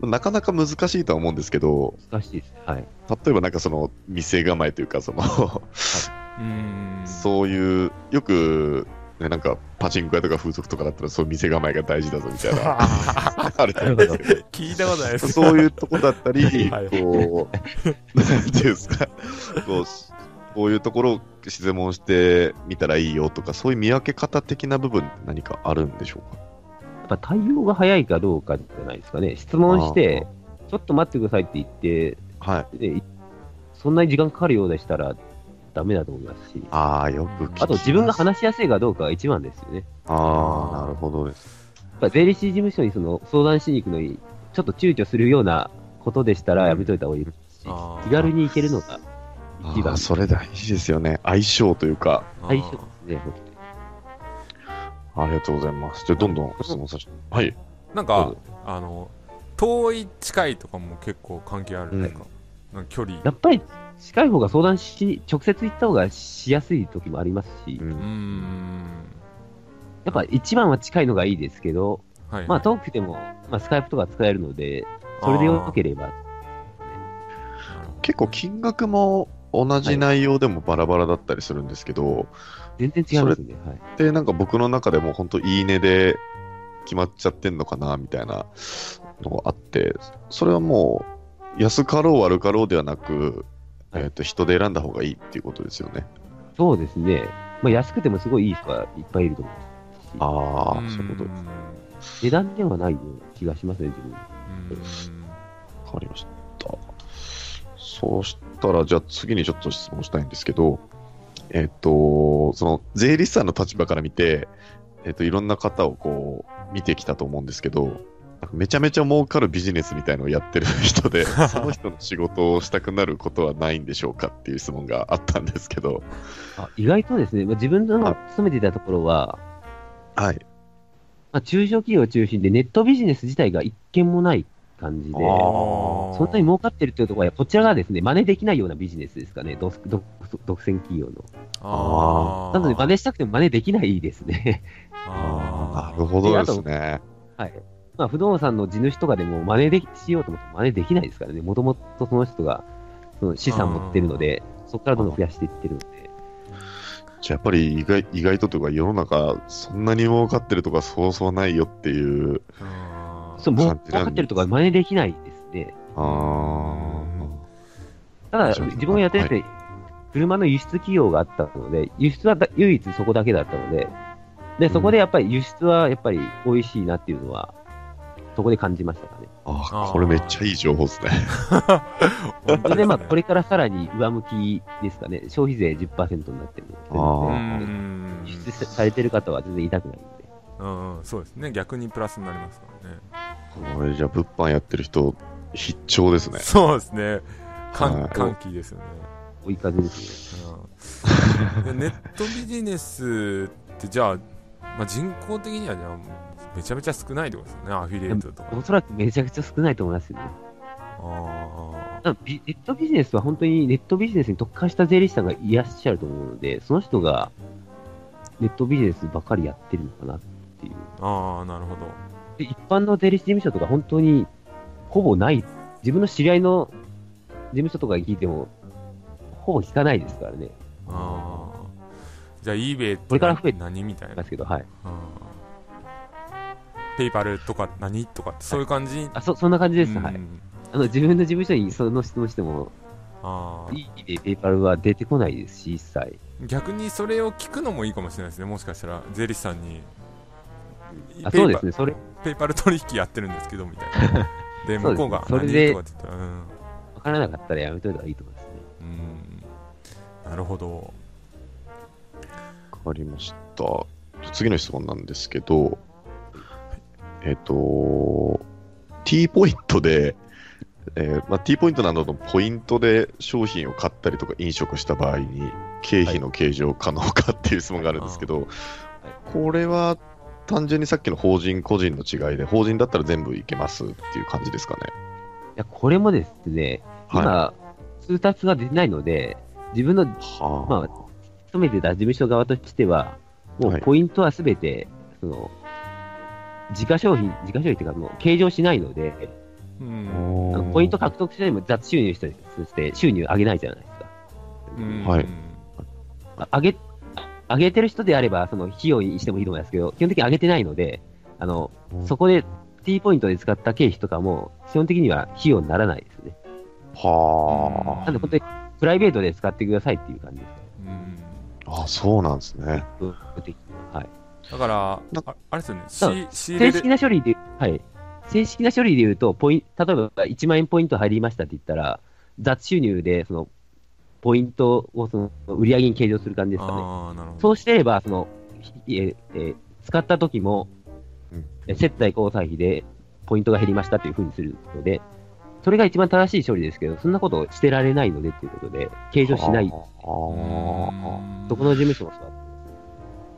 なかなか難しいとは思うんですけど、難しいです。はい。例えばなんかその、店構えというか、その、うーん。そういう、よく、ね、なんか、パチンコ屋とか風俗とかだったらそういう店構えが大事だぞみたいな、あるなるほど。聞いたことないですそういうとこだったり、はいこう、なんていうんですか、こう、こういうところを質問してみたらいいよとか、そういう見分け方的な部分って何かあるんでしょうか？やっぱ対応が早いかどうかじゃないですかね。質問して、ちょっと待ってくださいって言って、はい。でそんなに時間かかるようでしたらダメだと思いますし、ああ、よくあと自分が話しやすいかどうかが一番ですよね。ああ、なるほどです。やっぱ税理士事務所にその相談しに行くのに、ちょっと躊躇するようなことでしたらやめといた方がいいですし、気軽に行けるのが一番あーそれ大事ですよね。相性というか、最初ですね、本ありがとうございます。じゃあ、どんどん質問させて。はい。なんかあの遠い近いとかも結構関係ある。ん。ですか、なんか距離。やっぱり近い方が相談し、直接行った方がしやすい時もありますし。う、ん。やっぱ一番は近いのがいいですけど、はい。まあ遠くても、まあスカイプとか使えるので、それでよければ、結構金額も同じ内容でもバラバラだったりするんですけど、全然違いますね。はい。で、なんか僕の中でも本当いいねで決まっちゃってんのかな、みたいなのがあって、それはもう、安かろう悪かろうではなく、はいえっ、と、人で選んだ方がいいっていうことですよね。そうですね。まあ安くてもすごいいい人がいっぱいいると思うし。ああ、んそういうこと値段ではないような気がしますね、自分。うんわかりました。そうしたら、じゃあ次にちょっと質問したいんですけど、えっ、と、その税理士さんの立場から見て、えっ、と、いろんな方をこう、見てきたと思うんですけど、めちゃめちゃ儲かるビジネスみたいのをやってる人で、その人の仕事をしたくなることはないんでしょうかっていう質問があったんですけど、あ意外とですね、まあ、自分のはい勤めていたところは、はい。まあ、中小企業を中心でネットビジネス自体が一件もない感じで、そんなに儲かってるというところは、こちらがですね、真似できないようなビジネスですかね、独独独占企業の。あーなので、真似したくても真似できないですね。あなるほどですね。はい。まあ、不動産の地主とかでも真似でしようと思っても真似できないですからね。もともとその人がその資産持ってるので、そこからどんどん増やしていってるので。じゃあやっぱり意外意外とというか世の中そんなに儲かってるとかそうそうないよっていう、あーそう、もう分かってるとか真似できないですね。あただ、自分がやってて、車の輸出企業があったので、輸出はだ唯一そこだけだったので、で、そこでやっぱり輸出はやっぱり美味しいなっていうのは、そこで感じましたかね。ああーこれめっちゃいい情報 ですね。それでまあ、これからさらに上向きですかね。消費税10%になってるあのーで、うん輸出されてる方は全然痛くないので。うんうんそうですね。逆にプラスになりますからね。これじゃあ物販やってる人必聴ですね。そうですね。歓はい。歓喜ですよね。追い風ですね。うん。でネットビジネスってじゃあ、まあ、人口的にはじゃあめちゃめちゃ少ないってことですよね。アフィリエイトとか。おそらくめちゃくちゃ少ないと思いますよね。あネットビジネスは本当にネットビジネスに特化した税理士さんがいらっしゃると思うので、その人がネットビジネスばかりやってるのかなっていう。ーあーなるほどで一般の税理士事務所とか本当にほぼない。自分の知り合いの事務所とか聞いても、ほぼ聞かないですからね。ああじゃあ eBay ってこれから増えて何みたいなですけど、はい。ペイパルとか何とかそういう感じ？あ、そ、そんな感じです。うんはい。あの、自分の事務所にその質問しても、あーいいでペイパルは出てこないですし、一切。逆にそれを聞くのもいいかもしれないですねもしかしたら税理士さんにあ、ペイパそうですね。それ、ペイパル取引やってるんですけどみたいな。で向こうがそれで何とかって言ったらうん。わからなかったらやめといた方がいいと思いますね。うん。なるほど。わかりました。次の質問なんですけど、えっ、と、T ポイントで、えーまあ、T ポイントなどのポイントで商品を買ったりとか飲食した場合に経費の計上可能かっていう質問があるんですけど、これは単純にさっきの法人個人の違いで、法人だったら全部いけますっていう感じですかね。いや、これもですね、はい。今、通達が出てないので、自分のはまあ勤めてた事務所側としては、もはいうポイントはすべて、その、自家商品、自家商品っていうか、もう計上しないので、うんポイント獲得しても雑収入したりして収入上げないじゃないですか。うんはいあ上げ、上げてる人であれば、その費用にしてもいいと思いますけど、基本的に上げてないので、あの、そこで T ポイントで使った経費とかも、基本的には費用にならないですね。はなんで本当にプライベートで使ってくださいっていう感じです。うんあ。あ、そうなんですね。ははい。だからなああれですよね正式でな処理で、はい。正式な処理で言うと、ポイン例えば1万円ポイント入りましたって言ったら、雑収入で、その、ポイントをその売り上げに計上する感じですかね。そうしてれば、その、ひええー使った時もうん、え接待交際費でポイントが減りましたというふうにするので、それが一番正しい処理ですけど、そんなことをしてられないのでということで、計上しない。どこの事務所もそうだ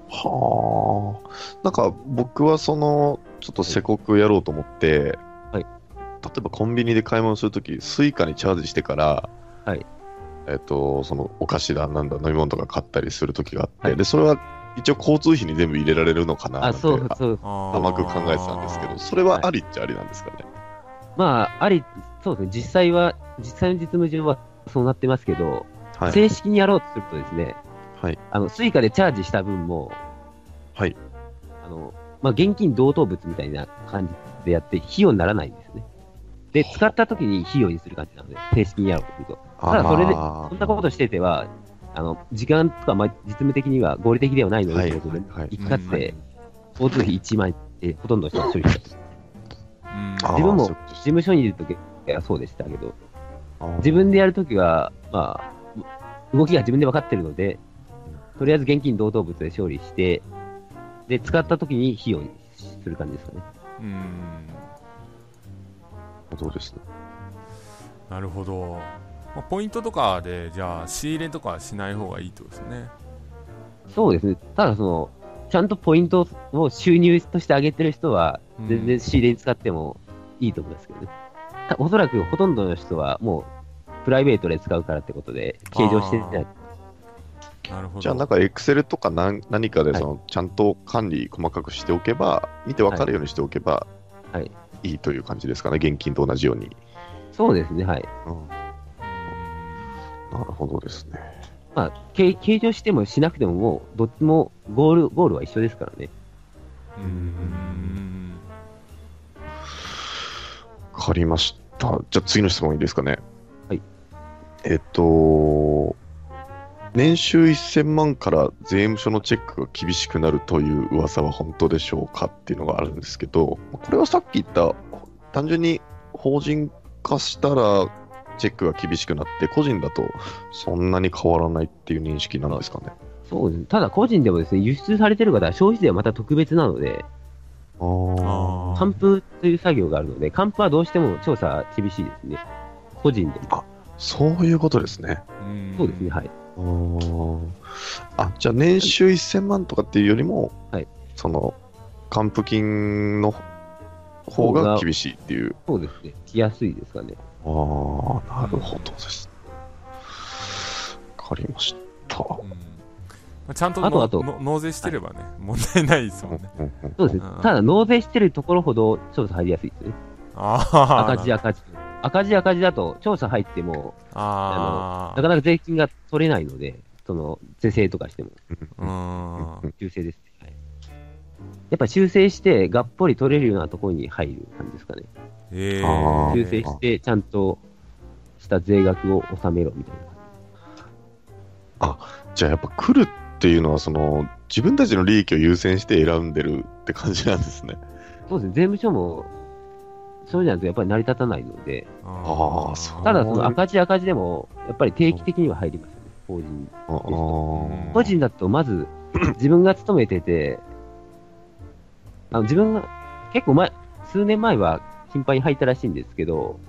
はあ。なんか僕はその、ちょっとせこくやろうと思って、はい。例えばコンビニで買い物するとき、スイカにチャージしてから、はいえっ、と、そのお菓子だ、なんだ、飲み物とか買ったりするときがあって、はいで、それは一応交通費に全部入れられるのかななて甘く考えてたんですけど、それはありっちゃありなんですかね？まあ、あり、そうですね。実際は、実際の実務上はそうなってますけど、はい。正式にやろうとするとですね、はい。あの、スイカでチャージした分も、はい。あの、まあ、現金同等物みたいな感じでやって、費用にならないんですね。で、使った時に費用にする感じなので、正式にやろうとすると。ただそれでそんなことしてては、あの、時間とか、まあ、実務的には合理的ではないので、はいということではい一括で、交通費1万円ってほとんどの人が処理した。自分も事務所にいるときはそうでしたけど、自分でやるときは、まあ、動きが自分で分かってるので、とりあえず現金同等物で処理して、で、使ったときに費用にする感じですかね。うん。そうです？ね。なるほど、まあ、ポイントとかでじゃあ仕入れとかはしない方がいいってことですねそうですね。ただその、ちゃんとポイントを収入として上げてる人は、うん全然仕入れに使ってもいいと思いますけどね。たおそらくほとんどの人はもう、プライベートで使うからってことで、計上してない。なるほどじゃあ、なんか、エクセルとか何何かではいその、ちゃんと管理細かくしておけば、見てわかるようにしておけば、はい。いいという感じですかね、現金と同じように。そうですね、はい。うん、うんなるほどですね。まあ、計計上してもしなくてももう、どっちもゴール、ゴールは一緒ですからね。うんわかりました。じゃあ、次の質問いいですかね。はい。えっと、年収1000万から税務署のチェックが厳しくなるという噂は本当でしょうかっていうのがあるんですけど、これはさっき言った、単純に法人化したらチェックが厳しくなって、個人だとそんなに変わらないっていう認識なんですかね。そうですね。ただ個人でもですね、輸出されてる方は消費税はまた特別なので、還付という作業があるので、還付はどうしても調査厳しいですね。個人でも。そういうことですね。うんそうですね、はい。あ、じゃあ年収1000万とかっていうよりも、はいその、還付金の方が厳しいっていう。そうですね。来やすいですかね。ああ、なるほどです。わかりました。うんまあちゃんとのあとあとの納税してればね、問題ないですもんね。そうですねうん。ただ、納税してるところほど調査入りやすいですね。ああ、赤字赤字。赤字赤字だと調査入っても、あなかなか税金が取れないので、その、是正とかしても、あ、うん。修正ですね。はいやっぱ修正して、がっぽり取れるようなところに入る感じですかね。修正して、ちゃんとした税額を納めろみたいな。じゃあやっぱ来るっていうのは、その、自分たちの利益を優先して選んでるって感じなんですね。そうですね、税務署も、そうじゃないとやっぱり成り立たないので、あー。そう。ただその赤字赤字でも、やっぱり定期的には入りますよね、法人。個人だとまず、自分が勤めてて、あの自分が、結構前、数年前は頻繁に入ったらしいんですけど、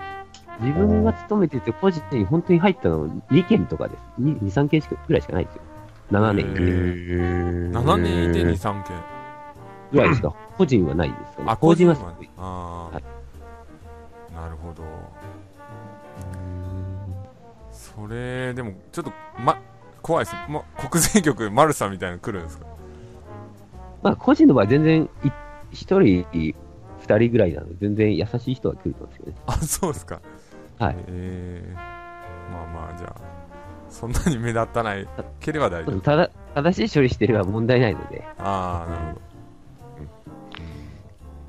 自分が勤めてて、個人に本当に入ったの2件とかです。2、2 3件しかぐらいしかないですよ。7年へへでー7年いて2、3件。ぐらいしか、個人はないですかね。あ法人はす個人ごい。ああ、はいなるほど。それ、でも、ちょっと、ま、怖いです。ま、国税局、マルサみたいなの来るんですか？まあ、個人の場合全然い、1人、2人ぐらいなので、全然優しい人は来ると思うんですよね。あ、そうですか。はい。ええまあまあ、じゃあ、そんなに目立たないければ大丈夫。ただ、正しい処理してれば問題ないので、ああなるほど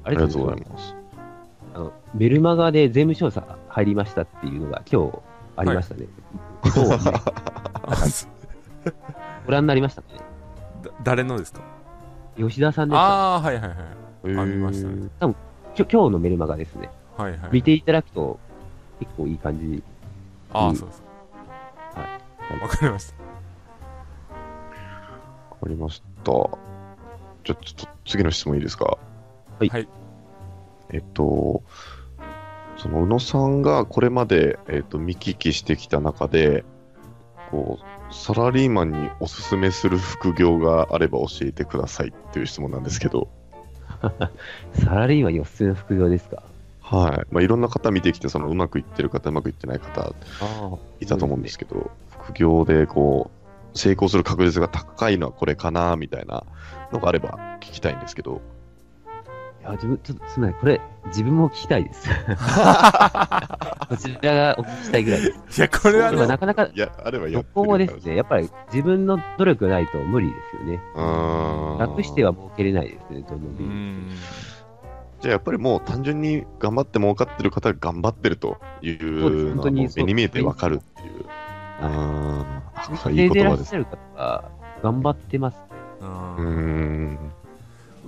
あありがとうございす。ます。あのメルマガで税務調査入りましたっていうのが今日ありましたね。そご覧になりましたかね？だ誰のですか？吉田さんですか？ああはいはいはいえーあ見ましたねきょ今日のメルマガですね。はいはい。見ていただくと結構いい感じ。うん。ああそうですはい。わかりました。わかりました。じゃあ、ちょっと次の質問いいですか？はい。はい。えっと、その宇野さんがこれまで、えっと、見聞きしてきた中で、こう、サラリーマンにおすすめする副業があれば教えてくださいっていう質問なんですけど、サラリーマンにおすすめの副業ですか？はい。まあ、いろんな方見てきて、そのうまくいってる方、うまくいってない方。いたと思うんですけど、副業でこう、成功する確率が高いのはこれかな、みたいなのがあれば聞きたいんですけど、いや、自分、ちょっとすみません。これ、自分も聞きたいです。こちらがお聞きしたいぐらいです。いやこれは今ねなかなか、いや、あればやどってこもでるすね、やっぱり自分の努力がないと無理ですよね。楽しては儲けれないですね、どのうビんじゃあやっぱりもう単純に頑張って儲かってる方が頑張ってるといそうのはもう本当にそう目に見えてわかるっていう。うーん。あス。いいでい言葉です。頑張ってますね。うん。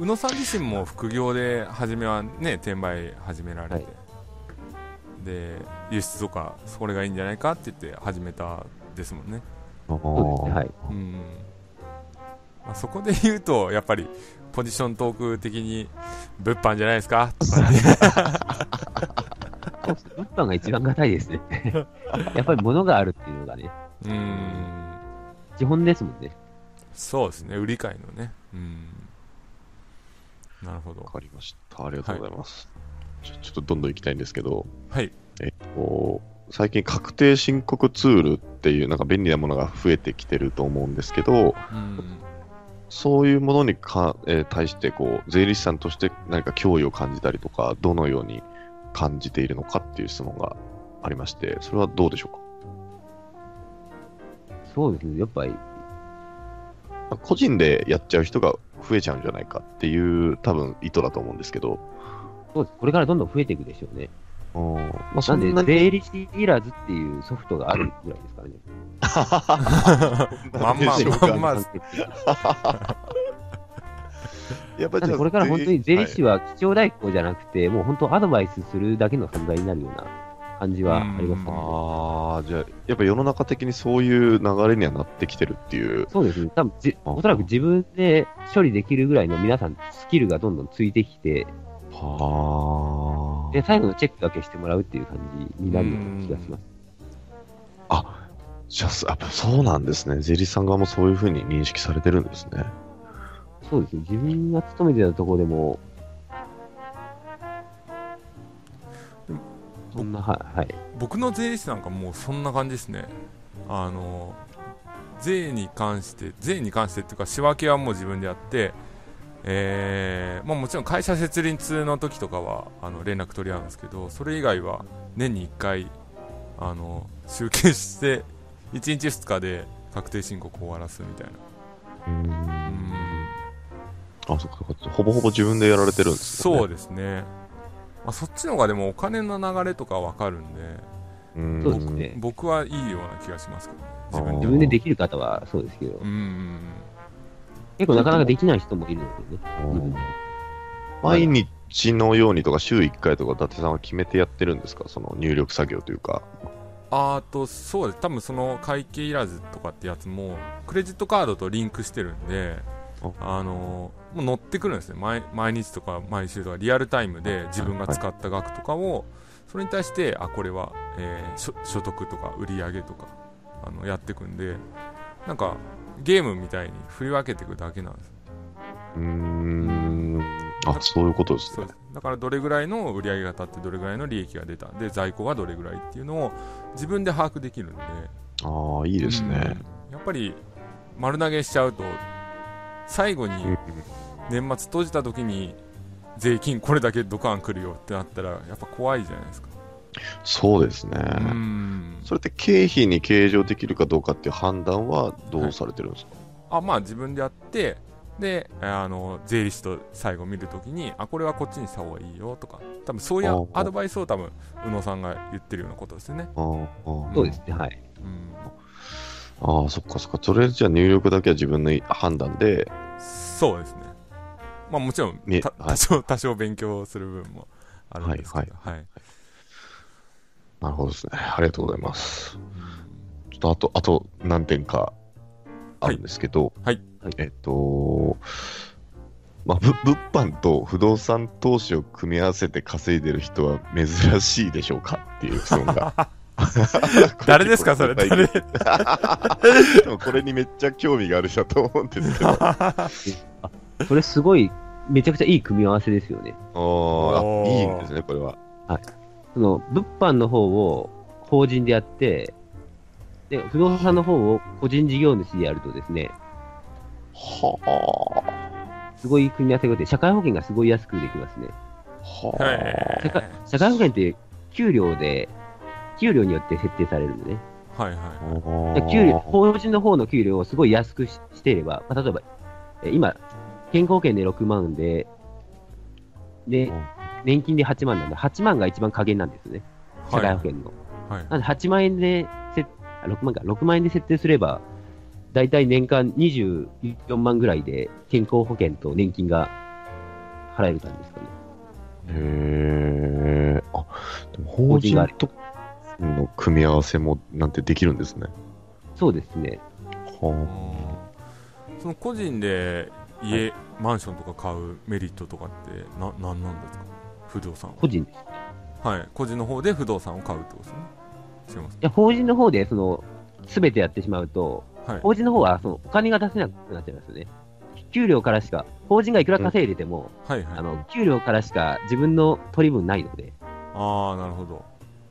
宇野さん自身も副業で初めはね転売始められて、はいで輸出とかそれがいいんじゃないかって言って始めたですもんね。そうですね、はい。うん、まあ、そこで言うとやっぱりポジショントーク的に物販じゃないですか？物販が一番硬いですね。やっぱり物があるっていうのがね、うん。基本ですもんね。そうですね。売り買いのね。うんなるほど。わかりました。ありがとうございます。ちょちょっとどんどん行きたいんですけど、はい。えっと、最近確定申告ツールっていうなんか便利なものが増えてきてると思うんですけど、うん。そういうものにか、えー対してこう税理士さんとして何か脅威を感じたりとか、どのように感じているのかっていう質問がありまして、それはどうでしょうか？そうですね、やっぱり、まあ個人でやっちゃう人が増えちゃうんじゃないかっていう多分意図だと思うんですけど、そうです。これからどんどん増えていくでしょうね。うんまあ、そなんで、んなに税理士いらずっていうソフトがあるぐらいですからね。まんまでしょうかまんま やっぱりじゃこれから本当に税理士はは基調代行じゃなくて、もう本当アドバイスするだけの存在になるような感じはありますうんね。ああ、じゃあ、やっぱ世の中的にそういう流れにはなってきてるっていう。そうですね。多分じ、あおそらく自分で処理できるぐらいの皆さんスキルがどんどんついてきて、はで、最後のチェックだけしてもらうっていう感じになるような気がします。あ。じゃあ、やっぱそうなんですね。税理士さん側もそういうふうに認識されてるんですね。そうですね。自分が勤めてたところでも、そんな、はい、はい。僕の税理士なんかもうそんな感じですねあの税に関して税に関してっていうか仕分けはもう自分でやってえーまあ、もちろん会社設立の時とかはあの連絡取り合うんですけどそれ以外は年に1回あの集計して1日2日で確定申告を終わらすみたいなうーん。うんあ、そっかそっか。ほぼほぼ自分でやられてるんですね。そうですね、まあ、そっちの方がでもお金の流れとかわかるんでうん。そうですね。僕はいいような気がしますけどね自分自分でできる方はそうですけど。う、ん結構なかなかできない人もいるのでね。うん自分で。毎日のようにとか、週1回とか、伊達さんは決めてやってるんですか？その入力作業というか。あとそうです。多分その会計いらずとかってやつもクレジットカードとリンクしてるんであ。あのもう乗ってくるんですね。毎毎日とか毎週とかリアルタイムで自分が使った額とかをそれに対してあこれは、えー所所得とか売り上げとかあのやっていくんでなんかゲームみたいに振り分けていくだけなんです。うーん。あ、そういうことですね。だからどれぐらいの売り上げが立ってどれぐらいの利益が出たで在庫がどれぐらいっていうのを自分で把握できるんで。ああ、いいですね。うん。やっぱり丸投げしちゃうと最後にうん。年末閉じた時に税金これだけドカン来るよってなったらやっぱ怖いじゃないですか、そうですね。うん。それって経費に計上できるかどうかっていう判断はどうされてるんですか、あまあ自分でやってであの税理士と最後見るときにあこれはこっちにした方がいいよとか。多分そういうアドバイスを多分宇野さんが言ってるようなことですよね、あーあー。そうですね、はい。うん、ああ、そっかそっか。それじゃあ入力だけは自分の判断で、そうですね。まあもちろん多少 多少勉強する部分もあるんですけど。はい、なるほどですね。ありがとうございます。ちょっとあと、あと何点かあるんですけど、はい。えっと、まあ、ぶ物販と不動産投資を組み合わせて稼いでる人は珍しいでしょうかっていう質問が。誰ですかそれ誰？でもこれにめっちゃ興味がある人だと思うんですけど。あそれすごい、めちゃくちゃいい組み合わせですよね。ーあ、いいんですね、これは。その、物販の方を法人でやって、で、不動産の方を個人事業主でやるとですね、はすごい組み合わせがあって、社会保険がすごい安くできますね。あ。はあ。社会保険って給料で、給料によって設定されるんでね。はいはいで給料、法人の方の給料をすごい安くししていれば、まあ、例えば、え今、健康保険で6万で、でうん、年金で8万なんで、8万が一番加減なんですね。社会保険の。はいなんで8万円でせ、あ、6万か、6万円で設定すれば、だいたい年間24万ぐらいで健康保険と年金が払える感じですかね。へえ。あ、でも法人との組み合わせもなんてできるんですね。そうですね。はその個人で家、マンションとか買うメリットとかってな何なんですか？不動産個人です。はい。個人の方で不動産を買うってことですね。違いますいや、法人の方で、その、すべてやってしまうと、はい。法人の方は、その、お金が出せなくなっちゃいますよね。給料からしか、法人がいくら稼いでても、はいはい。あの、給料からしか自分の取り分ないので、ああなるほど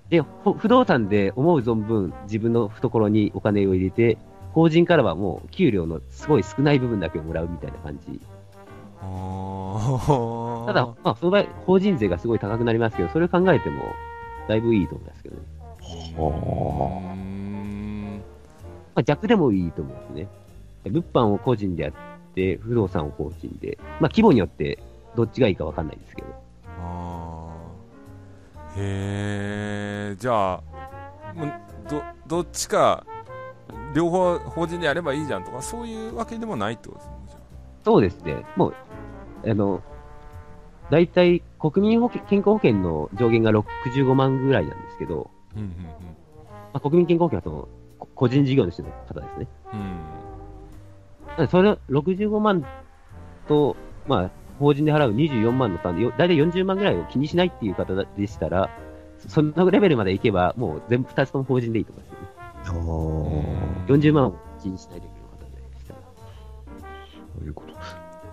で、ほ不動産で思う存分自分の懐にお金を入れて、法人からはもう給料のすごい少ない部分だけをもらうみたいな感じ。ただ、まあ、その場合、法人税がすごい高くなりますけど、それを考えても、だいぶいいと思いますけどね。まあ、逆でもいいと思うんですね。物販を個人でやって、不動産を法人で。まあ、規模によってどっちがいいかわかんないですけど。あーへえじゃあどどっちか両方法人でやればいいじゃんとかそういうわけでもないってことですねそうですね。もう、あの、大体国民保険、健康保険の上限が65万ぐらいなんですけど、あうんうんまあ、国民健康保険はその、こ個人事業主の方ですね。うんそれ65万と、まあ、法人で払う24万の負担で、よ大体40万ぐらいを気にしないっていう方でしたら、そのレベルまでいけば、もう全部2つとも法人でいいと思いますよね。あ。40万を気にしないレベルの方でしたら。そういうこ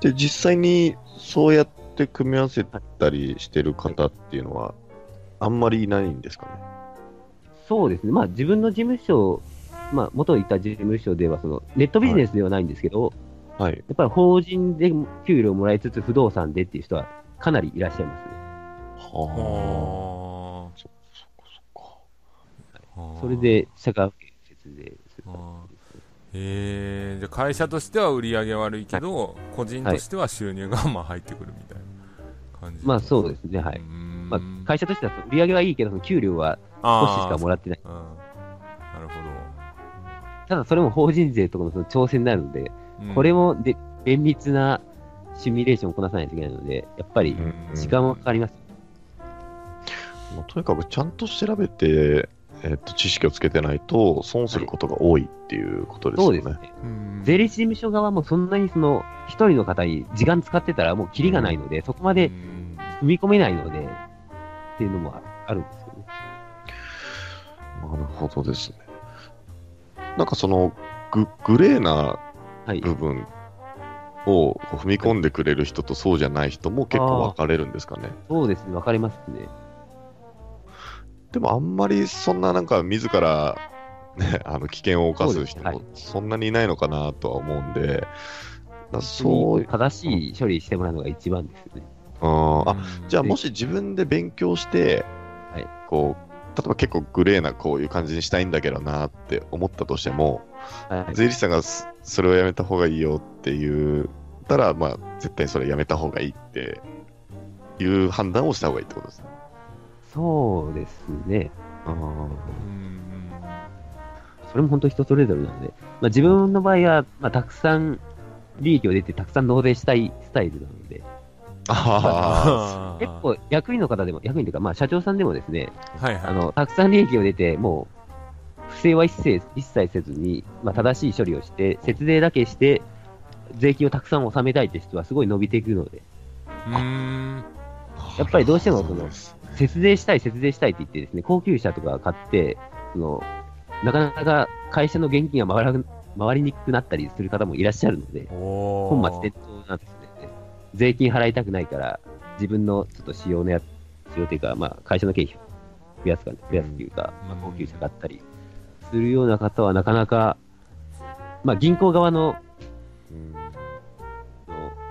と。で、実際にそうやって組み合わせたりしてる方っていうのは、あんまりいないんですかね？そうですね。まあ自分の事務所、まあ元いた事務所ではそのネットビジネスではないんですけど、はい。やっぱり法人で給料もらいつつ不動産でっていう人はかなりいらっしゃいますね。はあ。あそれで社会保険節税するあー。へえじゃあ会社としては売り上げ悪いけど、個人としては収入がまあ入ってくるみたいな感じまあそうですね、はい。ままあ、会社としては売り上げはいいけど、その給料は少ししかもらってない。うん。なるただそれも法人税とかのその調整になるので、ほど、これもで厳密なシミュレーションをこなさないといけないので、やっぱりうん。時間はかかります。まあとにかくちゃんと調べて、えっと、知識をつけてないと損することが多いっていうことですよね。そうですね。うん税理士事務所側もそんなにその一人の方に時間使ってたらもうキリがないので、そこまでうん踏み込めないので、っていうのもあるんですよね。なるほどですね。なんかそのググレーなはい。部分を踏み込んでくれる人とそうじゃない人も結構分かれるんですかね。そうですね、わかりますね。でもあんまりそんななんか自ら、ね、あの危険を冒す人もそんなにいないのかなとは思うんで、だそう、正しい処理してもらうのが一番ですよね。あーあうんじゃあもし自分で勉強して、はいこえば結構グレーなこういう感じにしたいんだけどなって思ったとしても、はい。税理士さんがそそれをやめた方がいいよって言ったら、まあ、絶対それやめた方がいいっていう判断をした方がいいってことですね。そうですね。あうんそれも本当人それぞれなので、まあ、自分の場合は、まあ、たくさん利益を出て、たくさん納税したいスタイルなので、ああ結構役員の方でも、役員というか、まあ、社長さんでもですね、はいはい。あの、たくさん利益を出て、もう、不正は一切一切せずに、まあ、正しい処理をして、節税だけして、税金をたくさん納めたいって人はすごい伸びていくので、やっぱりどうしてもその節税したい、節税したいって言ってですね、高級車とか買って、その、なかなか会社の現金が回ら回りにくくなったりする方もいらっしゃるので、お本末転倒なんですね。税金払いたくないから、自分のちょっと使用のや、使用というか、まあ、会社の経費を増やすか、増やすというか、うん。まあ、高級車買ったりするような方はなかなか、まあ、銀行側の、うん。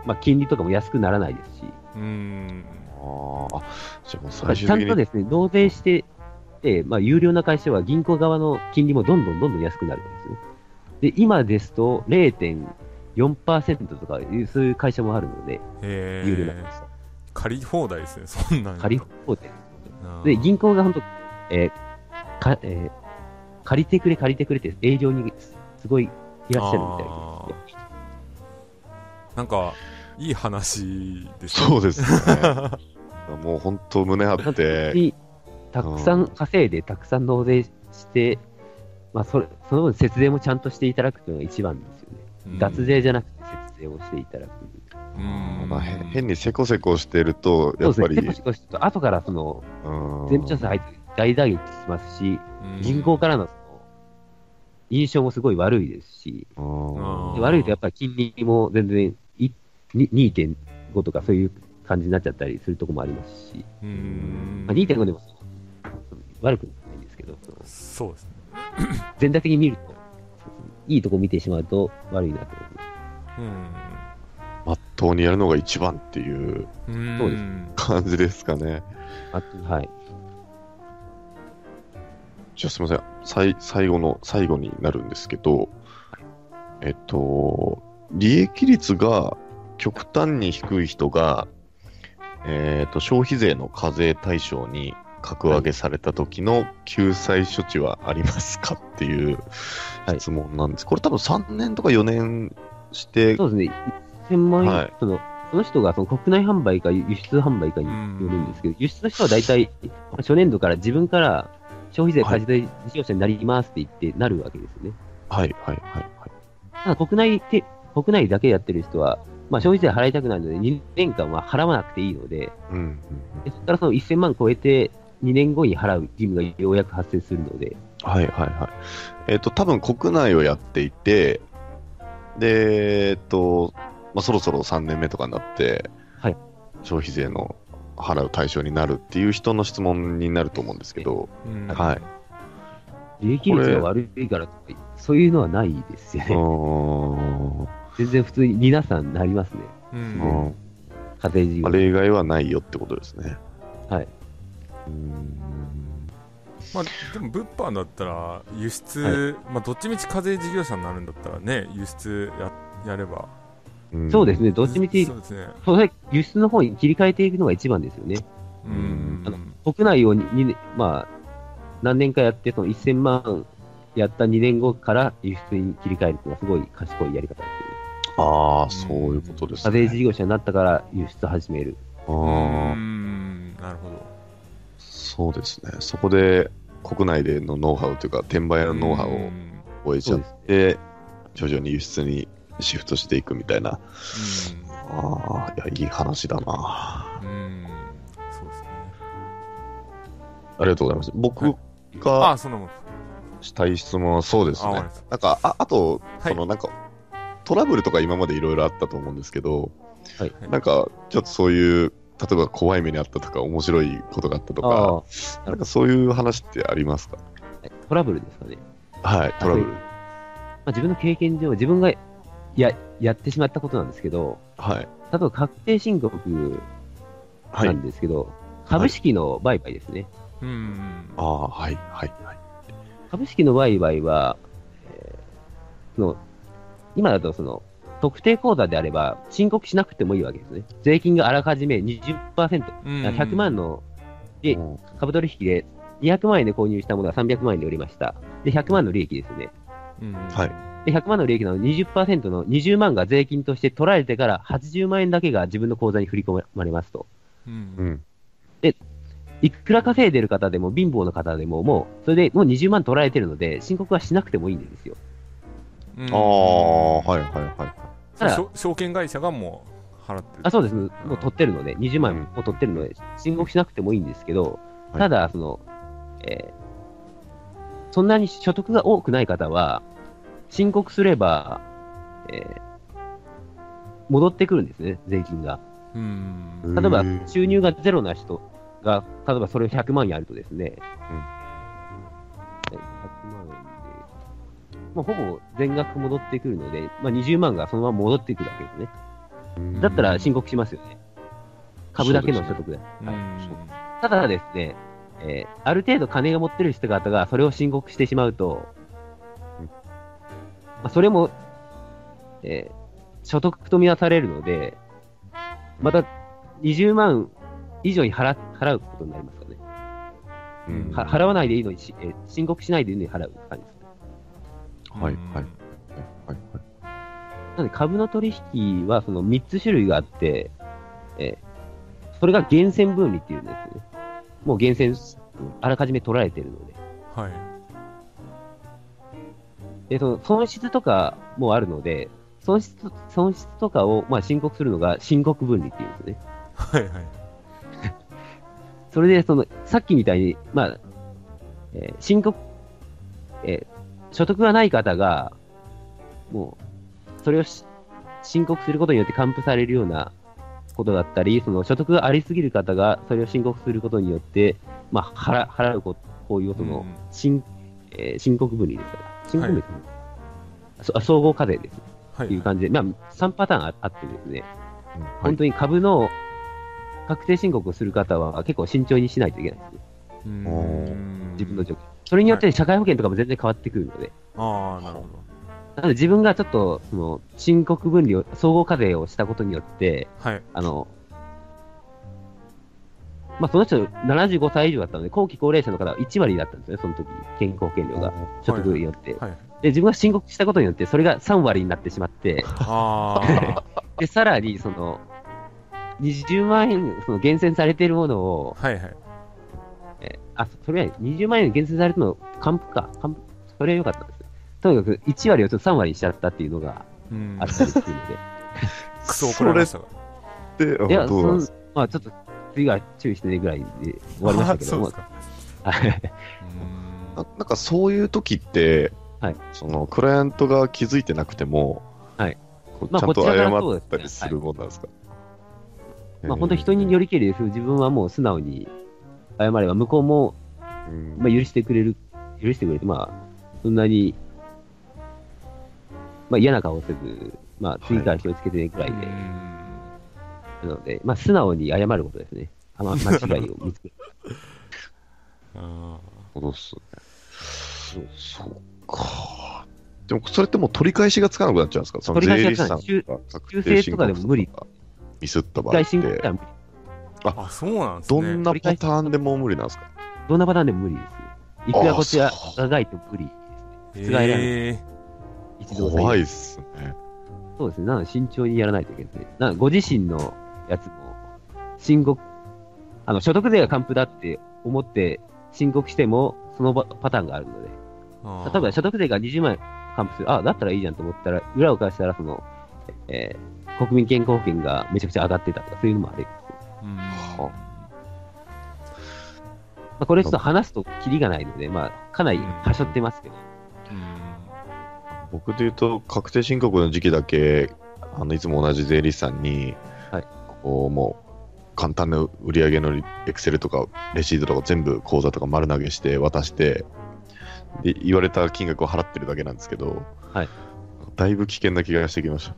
まあ、金利とかも安くならないですし、うーんああ、じゃあもうまあ最終的に。ちゃんとですね、納税して、でまあ、有料な会社は銀行側の金利もどんどんどんどん安くなるんですね。で、今ですと0.4%とかいう、そういう会社もあるので、へ有料な会え社。借り放題ですねそんなん借り放題。で、銀行が本当、えーか、えー借りてくれ、借りてくれって営業にすすごいいらっしゃるみたいあです。なんかいい話ですねそうですね。もう本当胸張って、にたくさん稼いで、たくさん納税して、まあ、それその分節税もちゃんとしていただくというのが一番ですよね。うん脱税じゃなくて節税をしていただく。うんまあ、へ変にせこせこしてると、やっぱり、そうですね。シコシコと後からその、うん全部調査入って大打撃しますし、うん銀行からのその印象もすごい悪いですし、悪いとやっぱり金利も全然いに2.5とかそういう感じになっちゃったりするところもありますし、まあ、2.5でも悪くないんですけど、そうですね全体的に見ると、いいとこ見てしまうと悪いなと思います。うんまっとうにやるのが一番っていううんそうです感じですかね。あとはい。じゃあすみません。最最後の、最後になるんですけど、えっと、利益率が極端に低い人が、えっと、消費税の課税対象に格上げされた時の救済処置はありますかっていうはい質問なんです。これ多分3年とか4年して、そうですね、1000万円、はいそのその人がその国内販売か輸出販売かによるんですけど、輸出の人は大体、初年度から自分から消費税課税事業者になりますって言ってなるわけですよね。はいはいはいはい。ただ国内て、国内だけやってる人は、まあ、消費税払いたくないので、2年間は払わなくていいので、うんうんでそこからその1000万超えて、2年後に払う義務がようやく発生するので、はいはいはい。えっ、と、多分国内をやっていて、で、えっ、と、まあ、そろそろ3年目とかになって、はい消費税の払う対象になるっていう人の質問になると思うんですけど、うんはい。利益率が悪いからとか、そういうのはないですようね。全然普通に皆さんなりますね。ううんん家庭事業まあ、。例外はないよってことですね。はい。うーんまあでも物販だったら輸出まあどっちみち課税事業者になるんだったらね輸出ややればうんそうですね、どっちみちそうですねそれ輸出の方に切り替えていくのが一番ですよね。うんあの国内をにまあ、何年かやって、その1000万やった2年後から輸出に切り替えるっていうのはすごい賢いやり方ですよね。ああ、そういうことです課ね。税事業者になったから輸出始める。あうーんなるほどそうですね。そこで国内でのノウハウというか、転売のノウハウを覚えちゃって、徐々に輸出にシフトしていくみたいな。ああ、いや、いい話だな。うんうんそうですねありがとうございます。僕あがあそんなもんしたい質問はそうですね。なんか、ああと、はいそのなんか、トラブルとか今までいろいろあったと思うんですけど、はい。なんか、ちょっとそういう、例えば怖い目にあったとか、面白いことがあったとあか、なんかそういう話ってありますか？あ、トラブルですかね。はい、トラブル。まあ、自分の経験上、自分がややってしまったことなんですけど、はい。例えば確定申告はないん。ですけど、株式の売買ですね。うん。ああ、はい、はい、はい。株式の売買は、えーその、今だとその、特定口座であれば申告しなくてもいいわけですね。税金があらかじめ20%、うん。100万の利益うん株取引で200万円で購入したものが300万円で売りました。で、100万の利益ですね。うん。はいで、100万の利益の20%の20万が税金として取られてから80万円だけが自分の口座に振り込まれますと。う。うんん。いくら稼いでる方でも貧乏の方でももう、それでもう20万取られてるので、申告はしなくてもいいんですよ。うんああ、はい、はい、はい。ただ証証券会社がもう払ってる。あそうです。もう取ってるので、20万円もう取ってるので、申告しなくてもいいんですけど、はいただ、その、えーそんなに所得が多くない方は、申告すれば、えー戻ってくるんですね、税金が。うん。例えば収入がゼロな人が、例えばそれを100万円あるとですね、うんえ100万円で、まあ、ほぼ全額戻ってくるので、まあ、20万がそのまま戻ってくるわけですね。うんだったら申告しますよね。株だけの所得で。うんはいただですね、えーある程度金が持ってる人方がそれを申告してしまうと、うんまあ、それも、えー所得とみなされるので、また20万以上に払払うことになりますかね。うんは払わないでいいのにし、えー申告しないでいいのに払う感じですね。はい、はい。はい、はい。なので株の取引はその3つ種類があって、えーそれが源泉分離っていうんですよね。もう源泉、あらかじめ取られてるので。はい。で、その損失とかもあるので、損失、損失とかを、まあ、申告するのが申告分離っていうんですね。はいはい。それで、その、さっきみたいに、まあ、えー申告、えー所得がない方が、もう、それをし申告することによって還付されるようなことだったり、その所得がありすぎる方が、それを申告することによって、まあ、払払うここういうその、うん申えー申告分離ですから。申告分離ですね、そあ総合課税です。はい。いう感じで、まあ、3パターンああってですね、うんはい本当に株の確定申告をする方は結構慎重にしないといけないですね。うん自分の状況。それによって社会保険とかも全然変わってくるので。ああ、なるほど。なので自分がちょっと、その、申告分離を、総合課税をしたことによって、はい。あの、まあ、その人75歳以上だったので、後期高齢者の方は1割だったんですね、その時、健康保険料が、所得によって。はい。で、自分が申告したことによって、それが3割になってしまって、あで、さらに、その、20万円、その、厳選されているものを、あ。はいはい。えあ、それは20万円厳選されたの、還付か。還付それは良かったです。とにかく、1割をちょっと3割にしちゃったっていうのがうん。あったりするので。クソ怒られました。いや、そんまあちょっと、次は注意してねぐらいで終わりましたけども。ななんかそういう時って、はい。そのクライアントが気づいてなくても、はい。ちゃんと謝ったりするもんなんですか、まあ本当人によりけりです。自分はもう素直に謝れば、向こうも、うん。まあ許してくれる、許してくれて、まあ、そんなに、まあ嫌な顔せず、まあ次から気をつけてねぐらいで、なので、まあ素直に謝ることですね。あま間違いを見つける。あそうっすね。そうか。でもそれってもう取り返しがつかなくなっちゃうんですか？その取り返税理士さんしがつか修定正とかでも無理。ミスった場合外ってあ、そうなんですね。どんなパターンでも無理なんですか？どんなパターンでも無理ですね。いくらこちらががいと無理ですね。覆らないえ一度怖いっすね。そうですね。なので慎重にやらないといけないですね。なのでご自身のやつも、申告、あの、所得税が還付だって思って申告しても、そのパパターンがあるので、ー例えば所得税が20万円還付する、あ、だったらいいじゃんと思ったら、裏を返したら、その、えー国民健康保険がめちゃくちゃ上がってたとか、そういうのもあります。うん。はまあ、これちょっと話すとキリがないので、まあ、かなりはしょってますけど、僕で言うと、確定申告の時期だけ、あのいつも同じ税理士さんに、はい。こうもう簡単な売り上げのエクセルとかレシートとか全部口座とか丸投げして渡してで言われた金額を払ってるだけなんですけど、はい。だいぶ危険な気がしてきました。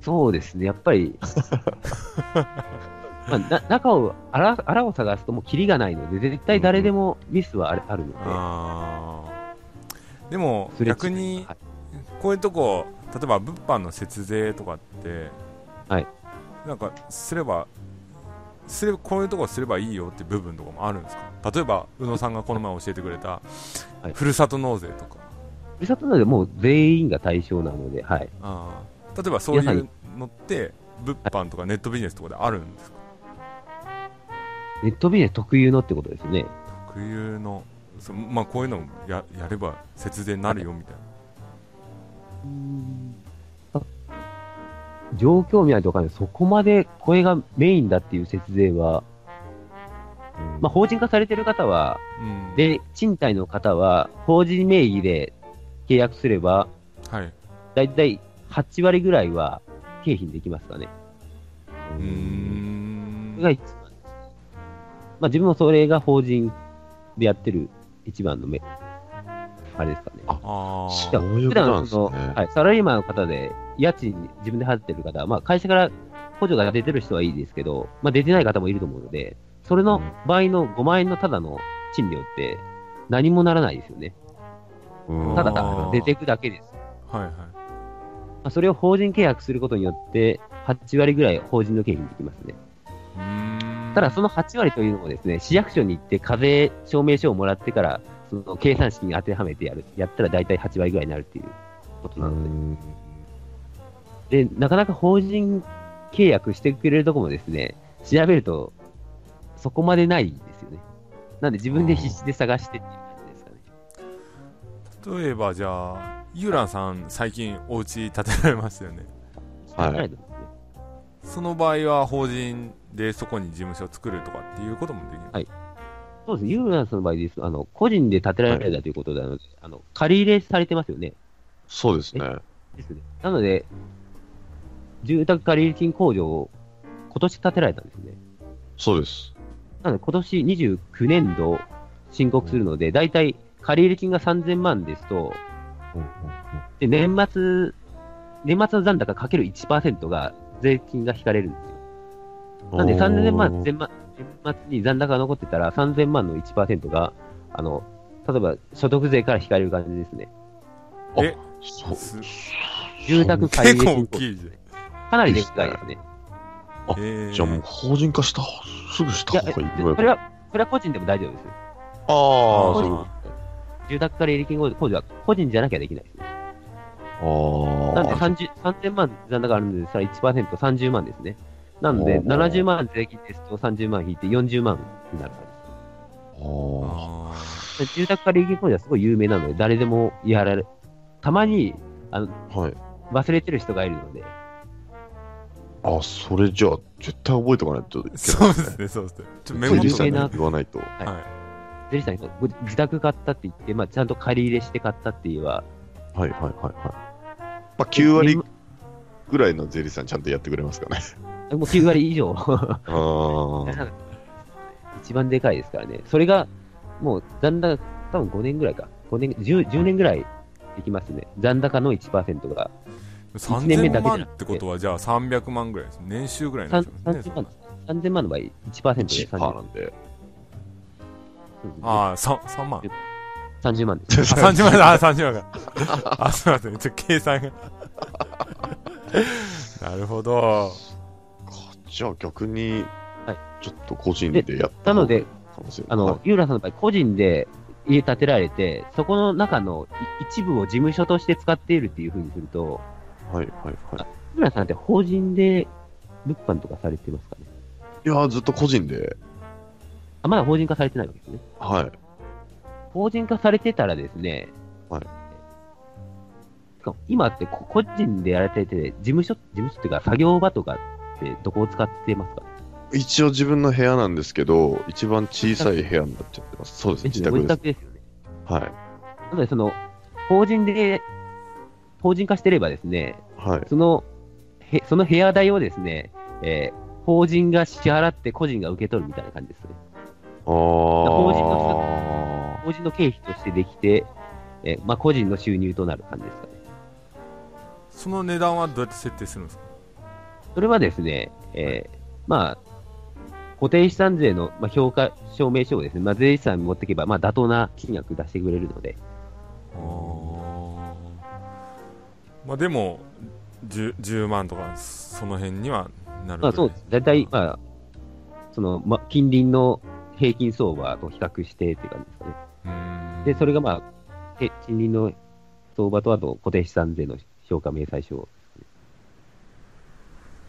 そうですね、やっぱり、まあ、な中を、あら、あらを探すともうキリがないので、絶対誰でもミスはあるあるので、あー。でも逆にはい。こういうとこ例えば物販の節税とかってはい。なんかすればすればこういうとこすればいいよって部分とかもあるんですか？例えば宇野さんがこの前教えてくれたはい。ふるさと納税とか、ふるさと納税もう全員が対象なので、はい。あー。例えばそういうのって物販とかネットビジネスとかであるんですか？ネットビジネス特有のってことですね。特有のそまあこういうのややれば節税になるよみたいなあ状況を見ないとわかんない。そこまでこれがメインだっていう節税は、まあ、法人化されてる方は、うんで、賃貸の方は、法人名義で契約すれば、はいだいたい8割ぐらいは経費にできますかね。うーんが。まあ、自分もそれが法人でやってる一番の目、あれですかね。ああ普段そのはい、サラリーマンの方で、家賃自分で払ってる方は、まあ、会社から補助が出てる人はいいですけど、まあ、出てない方もいると思うので、それの場合の5万円のただの賃料って何もならないですよね。うんただあー出ていくだけです。はいはいまあ、それを法人契約することによって、8割ぐらい法人の経費にできますね。うーんただ、その8割というのもですね、市役所に行って課税証明書をもらってから、その計算式に当てはめてやる。やったら大体8割ぐらいになるっていうことなので。で、なかなか法人契約してくれるとこもですね、調べると、そこまでないですよね。なんで自分で必死で探してっていう感じですかね。例えばじゃあユーランさん最近お家建てられましたよねはいその場合は法人でそこに事務所を作るとかっていうこともできる、はいそうです。ユーランスの場合です。あの、個人で建てられたということなので、あの、借り入れされてますよね。そうですね。ですね。なので、住宅借入金控除を今年建てられたんですね。そうです。なので、今年29年度申告するので、だいたい借入金が3000万ですと、で、年末、年末の残高かける1%が税金が引かれるんですよ。なんで3000万、年末年末に残高が残ってたら3000万の1%が、あの、例えば所得税から引かれる感じですね。え？そう。す住宅借結構大入金控きいじ除。かなりでかいですね。あじゃあもう法人化した、すぐした方がいい。それは、それは個人でも大丈夫です。ああ、そう住宅借入金控除は個人じゃなきゃできないですね。と。ああ。なんで30 3000万残高あるので、それは1%、30万ですね。なので、おー70万税金ですと30万引いて40万になる感ああ。あじ。住宅借入金控除はすごい有名なので、誰でもやられ、たまにあのはい。忘れてる人がいるので、あ、それじゃあ、絶対覚えておかないといけない。ーそうですねそうですねちょっとメメモモとかね有名な言わないと。はいゼリーさん自宅買ったって言って、まあ、ちゃんと借り入れして買ったって言えば、はいはいはいはい。まあ、9割ぐらいの税理士さんちゃんとやってくれますかね。もう9割以上。一番でかいですからね。それが、もう残高、多分5年ぐらいか。5年、10, 10年ぐらいできますね。残高の1%が。一年目だ3000けじゃなくて万ってことはじゃあ300万ぐらいです年収ぐらいなん3ですよね30万、3000万の場合1%で1% 30な万。んで。ああ 3, 3万30万です。あ30万だあ30万かあすいませんちょっと計算が なるほどじゃあ逆にはい、ちょっと個人でやったなので。あの、はいユーラさんの場合、個人で家建てられて、そこの中のい一部を事務所として使っているっていうふうにすると、はいはいはい。ユーラさんって法人で物販とかされてますかね？いやー、ずっと個人で、あ、まだ法人化されてないわけですね。はい。法人化されてたらですね、はい今ってこ個人でやられてて、事務所、事務所っていうか作業場とかってどこを使ってますか？一応自分の部屋なんですけど、一番小さい部屋になっちゃってます。そうですね、自宅です。宅ですよね。はい。なので、その、法人で、法人化してればですね、はい。その、へその部屋代をですね、えー法人が支払って個人が受け取るみたいな感じですね。あー。法人の法人の経費としてできて、えーまあ、個人の収入となる感じですかね。その値段はどうやって設定するんですか？それはですね、えーまあ、固定資産税の、まあ、評価証明書をですね、まあ、税理士さんに持っていけば、まあ、妥当な金額出してくれるので、まあでも 10, 10万とかその辺にはなるまあ、そうです。大体、まあ、その、まあ、近隣の平均相場と比較してっていう感じですかね。で、それがまあ、へ近隣の相場とあと固定資産税の評価明細書。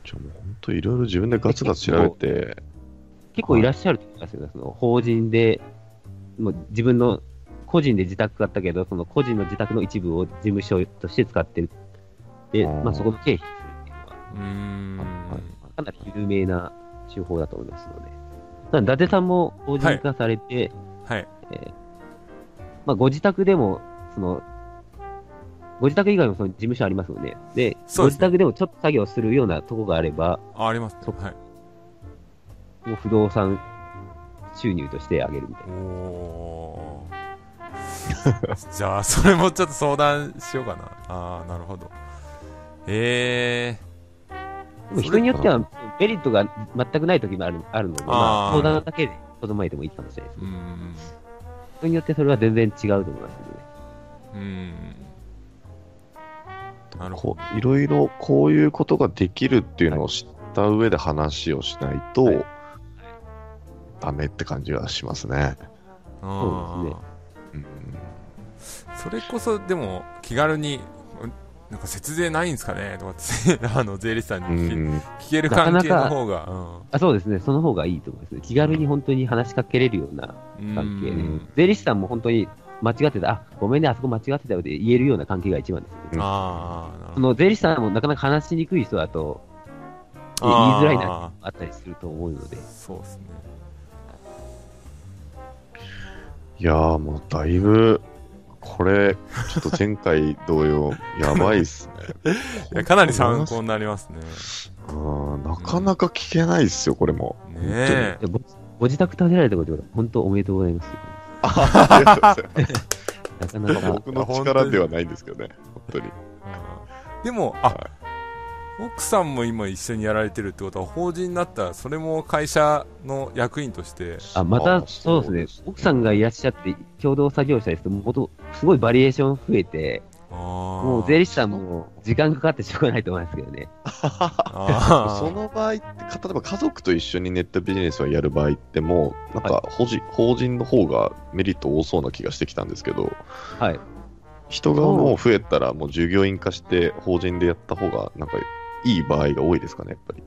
じゃあもう本当いろいろ自分でガツガツ調べて、結構いらっしゃると思いますよね。その法人で、もう自分の個人で自宅があったけど、その個人の自宅の一部を事務所として使ってる。で、まあそこの経費するっていうのは、うーんはいかなり有名な手法だと思いますので。伊達さんも法人化されて、はいえーまあご自宅でも、その、ご自宅以外もその事務所ありますよね。で、そうですね。ご自宅でもちょっと作業するようなとこがあれば、ああります。ねそはい。もう不動産収入としてあげるみたいな。おー。じゃあ それもちょっと相談しようかな。ああなるほど。えでも人によってはメリットが全くない時もあるあるので、まあ相談だけでとどまえてもいいかもしれないですー、うね。ん。人によってそれは全然違うと思いますので、うんこういろいろこういうことができるっていうのを知った上で話をしないと、はい。ダメって感じがしますね。どそうですね。うん。それこそでも気軽にんなんか節税ないんですかね？とかって あの税理士さんうに聞,、ん。聞ける関係の方が。あそうですね、その方がいいと思いますね。気軽に本当に話しかけれるようなうん関係で。うん、税理士さんも本当に間違ってた、あごめんね、あそこ間違ってたよって言えるような関係が一番ですよね。あその税理士さんもなかなか話しにくい人だと、言いづらいなあったりすると思うので、そうですね。いやーもうだいぶ、これ、ちょっと前回同様、やばいっすね。いやかなり参考になりますね。うんなかなか聞けないっすよ、これも。ねえ。ご自宅建てられたことは本当おめでとうございます。ありがとうございます。なかなか、僕の力ではないんですけどね、本当に。でもあ、奥さんも今一緒にやられてるってことは法人になったらそれも会社の役員としてあ、また、そうですね。奥さんがいらっしゃって、共同作業者ですと、もっと、すごいバリエーション増えて、ももう税理士さんも時間かかってしょうがないと思いますけどね。あその場合って、か例えば家族と一緒にネットビジネスをやる場合ってもう、なんか法人、法人の方がメリット多そうな気がしてきたんですけど、はい。人がもう増えたら、もう従業員化して法人でやった方が、なんかいい場合が多いですかね、やっぱり。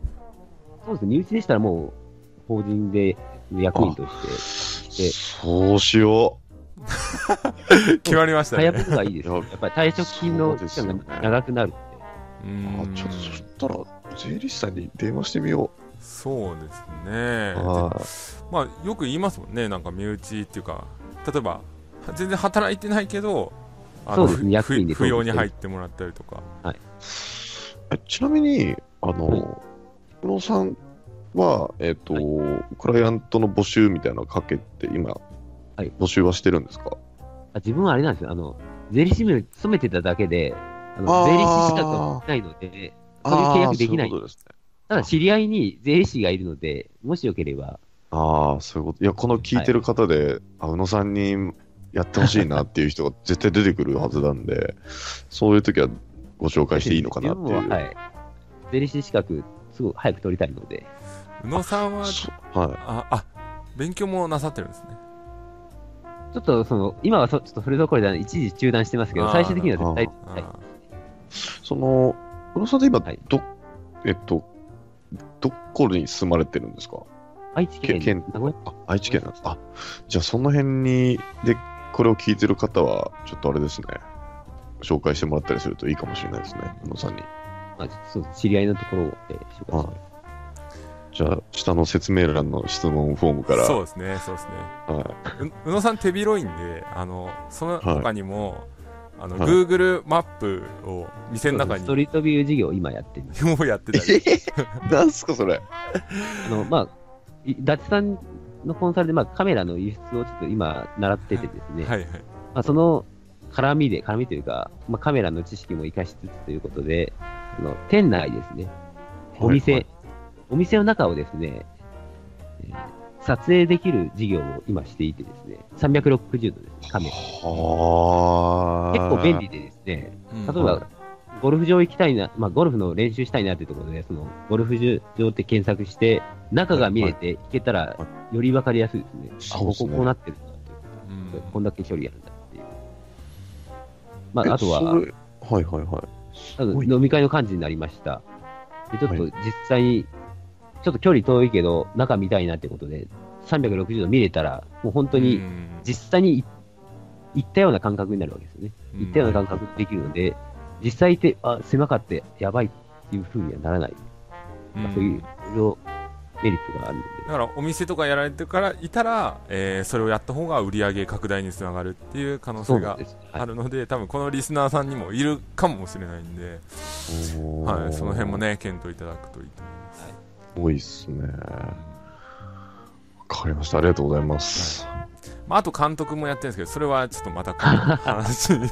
そうですね。身内でしたらもう、法人で役員として、でそうしよ 決まりましたね。早い方がいいです。いややっぱり退職金の期間が長くなるんで。う。うん。あちょっとそしたら、税理士さんに電話してみよそうですね。まあよく言いますもんね。なんか身内っていうか例えば全然働いてないけどあのそうですね。不要に入ってもらったりとか。えちなみに、あの、はい。宇野さんは、えっ、と、クライアントの募集みたいなのをかけて、今、はい募集はしてるんですか？あ自分はあれなんですよ。あの、税理士に勤めてただけで、あの税理士資格がないので、そういう契約できないあーそういうことですね。ただ知り合いに税理士がいるので、もしよければ、ああ、そういうこと。いや、この聞いてる方で、あ宇野さんにやってほしいなっていう人が 絶対出てくるはずなんで、そういう時はご紹介していいのかなっていう。ははい。税理士資格、すごい早く取りたいので、宇野さんはそはい。ああ勉強もなさってるんですねちょっとその、今はそちょっとそれどころでは一時中断してますけど、最終的には絶対、あはい、その、宇野さんって今、はいど、えっと、どこに住まれてるんですか？愛知県、け県あ、愛知県なんです。あ、じゃあその辺に、で、これを聞いてる方は、ちょっとあれですね。紹介してもらったりするといいかもしれないですね、宇野さんに。まあ、そう知り合いのところで紹介します。じゃあ、下の説明欄の質問フォームから。そうですねそうですね。はう宇野さん手広いんであのその他にも、あのはい。Google マップを店の中にストリートビュー事業を今やってるんです。もうやってたり。い。なんすか、それ？あの、まあ、い伊達さんのコンサルで、まあ、カメラの輸出をちょっと今習っててですね、はいはい。まあ、その絡みで、絡みというか、まあ、カメラの知識も活かしつつということで、あの店内ですね、お店、はいお店の中をですね、えー撮影できる事業を今していてですね、360度ですね、カメラ。はあ。結構便利でですね、うん例えば、ゴルフ場行きたいな、まあ、ゴルフの練習したいなっていうところで、その、ゴルフ場って検索して、中が見えて行けたら、より分かりやすいですね。あ、こそうですねここうなってるんだっていううんこんだけ距離あるんだっていう。まあ、あとは、はいはいはい。飲み会の感じになりました。で、ちょっとは実際に、ちょっと距離遠いけど、中見たいなってことで、360度見れたら、もう本当にうん実際にい行ったような感覚になるわけですよね。行ったような感覚できるので、実際行って、あ、狭かってやばいっていう風にはならない。まあ、そういういろいろメリットがあるので。だからお店とかやられてからいたら、えーそれをやった方が売り上げ拡大につながるっていう可能性がそうなんです。はい。あるので、多分このリスナーさんにもいるかもしれないんで、はい、その辺も。ね検討いただくといいと思います。多いっすね。わかりました。ありがとうございます。まあ、あと監督もやってるんですけど、それはちょっとまた 話に。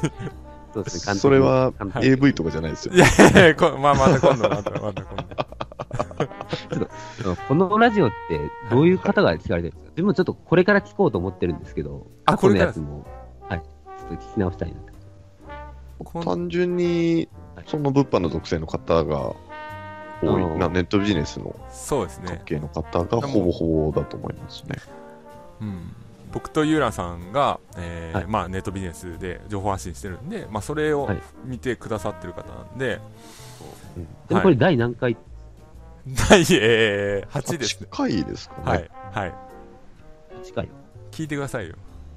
そうですね。それは AV とかじゃないですよい。やいやいやこまあ、また今度、またまた今度。このラジオってどういう方が聞かれてるんですか？自分もちょっとこれから聞こうと思ってるんですけど、あこれから？やつも、はい、ちょっと聞き直したいな単純に、その物販の属性の方が多い、うんなネットビジネスのそうですね関。係の方がほぼほぼだと思いますね。うん、僕とユーラさんが、えーはいまあ、ネットビジネスで情報発信してるんで、まあ、それをはい見てくださってる方なんで、でもこれ第何回、第、えー、8ですね。8回ですかね。はい。はい。近いよ。聞いてくださいよ。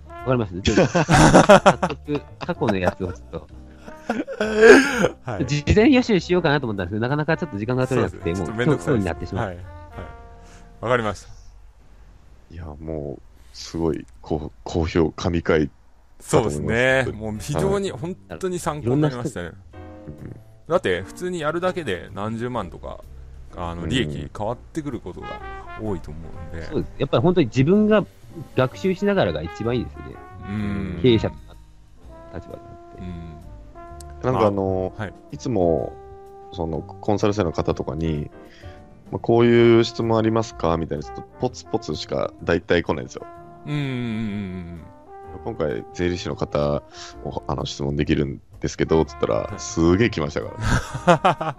わかります？ちょっと早速、過去のやつをちょっと、はい。事前予習しようかなと思ったんですけど、なかなかちょっと時間が取れなくて、そうですもうねちょっとめんどくさいになってしまう。はい。はい。わかりました。いや、もう、すごい好好評、神回。そうですねもう非常に、本当に参考になりましたね。だって、普通にやるだけで何十万とか、あの、利益変わってくることが多いと思うんで。そうです。やっぱり本当に自分が学習しながらが一番いいですよね。うん。経営者の立場になって。うん。なんかあの、はいい、つも、その、コンサル生の方とかに、まあ、こういう質問ありますか？みたいな、ちょっとポツポツしか大体来ないんですよ。うんうんうん今回、税理士の方をあの質問できるんですけど、つったらは、いすげえ来ましたか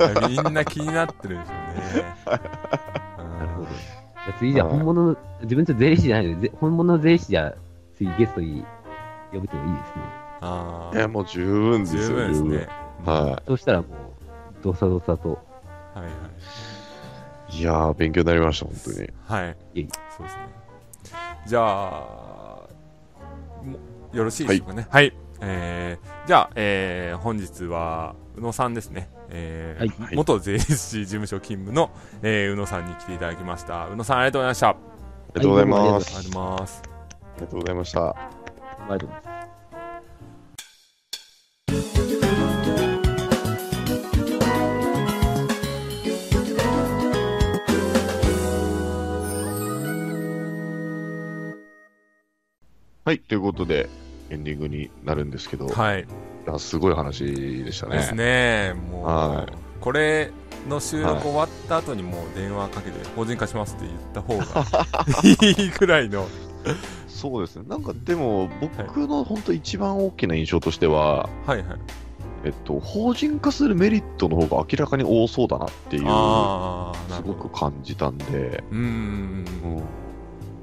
ら。うん。みんな気になってるんでしょうね。なるほど。じゃあ次じゃあ本物の、自分ちょっと税理士じゃないので、ぜ本物の税理士じゃあ次ゲストに呼ぶといいですね。あいや、もう十分ですよ、十分ですね。はそうしたらもう、どさどさと、はいはい。い。いやー、勉強になりました、本当に。はい。いいそうですね。じゃあ、もよろしいでしょうかね。はい。えー、じゃあ、えー、本日は、宇野さんですね。えーはい元税理士事務所勤務の、えー、宇野さんに来ていただきました。宇野さん、ありがとうございました。あありがとうございまはいどうもありがとうございす。りがとうございます。ありがとうございました。ありがとうございます。はい、ということで、エンディングになるんですけど、はい。いやすごい話でしたね。ですね。もう、はいこれの収録終わった後にもう電話かけて、法人化しますって言った方が いいくらいの。そうですね。なんかでも、僕の本当一番大きな印象としては、はいはい。えっと、法人化するメリットの方が明らかに多そうだなっていう、す。ごく感じたんで、うーん。うん。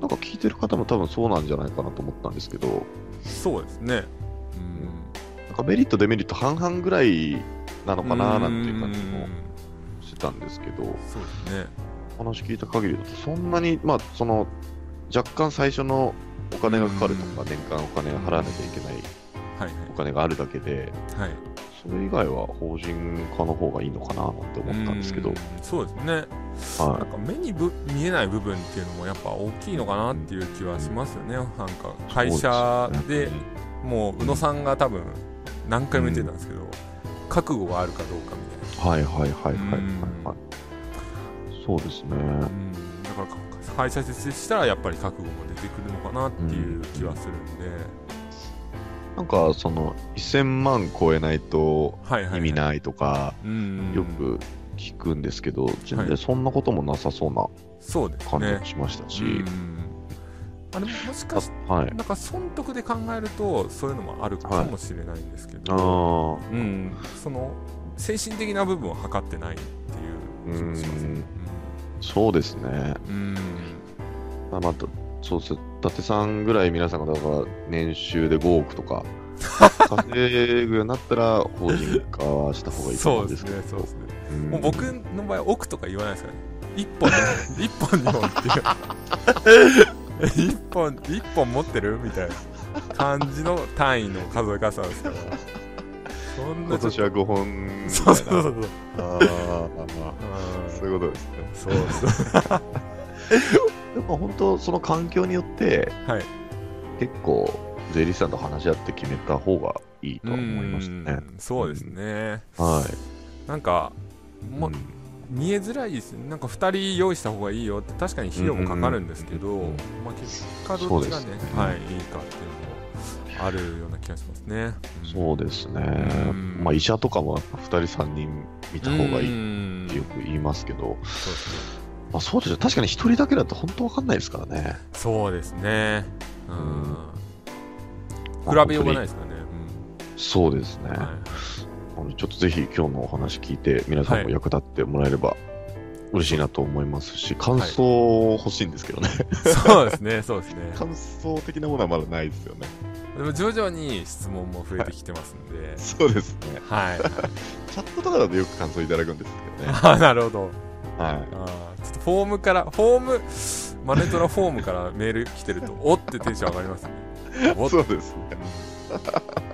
なんか聞いてる方も多分そうなんじゃないかなと思ったんですけど、そうですね。なんかメリット、デメリット半々ぐらいなのかななんていう感じもうんしてたんですけど、そうですね。お話聞いた限りだと、そんなに、まあ、その、若干最初のお金がかかるとか、年間お金を払わなきゃいけないお金があるだけで、はい。はい。それ以外は法人化の方がいいのかななんて思ったんですけどう、んそうですね。なんはか目にぶ見えない部分っていうのもやっぱ大きいのかなっていう気はしますよね。なんか会社でもう宇野さんが多分何回も言ってたんですけど、覚悟があるかどうかみたいな。い、はいはいはいはいはいはい。そうですね。うんだから会社設立したらやっぱり覚悟も出てくるのかなっていう気はするんで、なんか、その、1000万超えないとはいはい、はい、意味ないとか、うんよく聞くんですけど、全然そんなこともなさそうな感じもしましたし、うんあでももしかしあはい。なんか損得で考えるとそういうのもあるかもしれないんですけど、ああ、うん、その精神的な部分を測ってないっていう気もしますね。うん。そうですね。うん。まあ、また、そうです。伊達さんぐらい皆さんがだから年収で5億とか 稼ぐようになったら法人化はした方がいいと思うんですすけど。ねそうですね。うん。もう僕の場合億とか言わないですからね。一本 一本二本っていう。一本一本持ってるみたいな感じの単位の数え方なんですから。今年は5本。そうそうそうそう。ああ、そういうことですね。そうそうでも本当、その環境によって、はい。結構、税理士さんと話し合って決めた方がいいとは思いましたね。うん。そうですね、はい。なんかも、うん。見えづらいですね。なんか2人用意した方がいいよって確かに費用もかかるんですけど、うんうんうんまあ、結果どっちがねそうですね。はい、いいかっていうのもあるような気がしますね、そうですね。うん。まあ、医者とかもやっぱ2人、3人見た方がいいいってよく言いますけど、そうですねまあ、そうですよ。確かに1人だけだと本当わかんないですからね。そうですね。うん、まあ比べようがないですからね、そうですね。うんはい。あのちょっとぜひ今日のお話聞いて、皆さんも役立ってもらえれば嬉しいなと思いますし、感想欲しいんですけどね。そうですねそうですね。感想的なものはまだないですよね。でも徐々に質問も増えてきてますんで、そうですね。はい、チャットとかだとよく感想いただくんですけどね。あなるほど。はあー。ちょっとフォームから、フォーム、マネトラフォームからメール来てると、おってテンション上がりますね。おそうですね。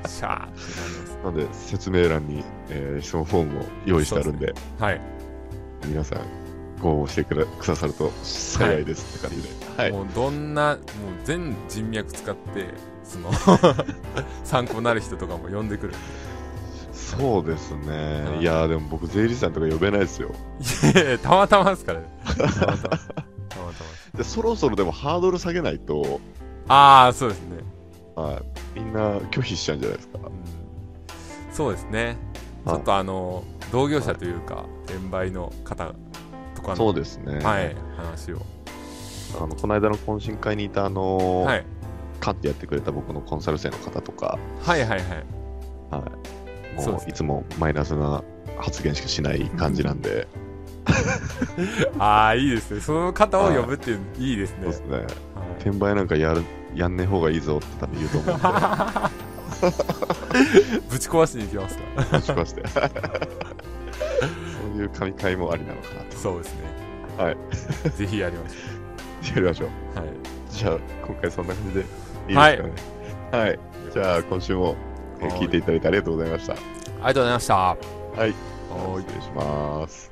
シャーってなります。なので、説明欄に、えー質問フォームを用意してあるんで、はい。皆さんご応募してくだくださると幸いですって感じで。はい。もうどんな、もう全人脈使って、その、参考になる人とかも呼んでくるんそうですね。はいいやーでも僕、税理士さんとか呼べないですよ。で。いやたまたまですからね。たまたま。たまたま。でそろそろでもハードル下げないと、ああ、そうですね。はい、みんな拒否しちゃうんじゃないですか。うんそうですね。ちはいょっとあの、同業者というか、転売の方とかの、そうですね。はい、話を。あのこの間の懇親会にいた、あのーはい。カンってやってくれた僕のコンサル生の方とか、はいはいはい。はい、もういつもマイナスな発言しかしない感じなんで、ああ、いいですね。その方を呼ぶっていう、いいですね。そうですね。はい転売なんかやるやんねえ方がいいぞって多分言うと思うんで、ぶち壊しに行きますかもしかして。そういう神会もありなのかなと。そうですね。はい。ぜひやりましやりましょう。ょう。はい。じゃあ、今回そんな感じでいいですかね。はい。じゃあ、今週も、え聞いていただいてありがとうございました。ありがとうございました。はい失礼します。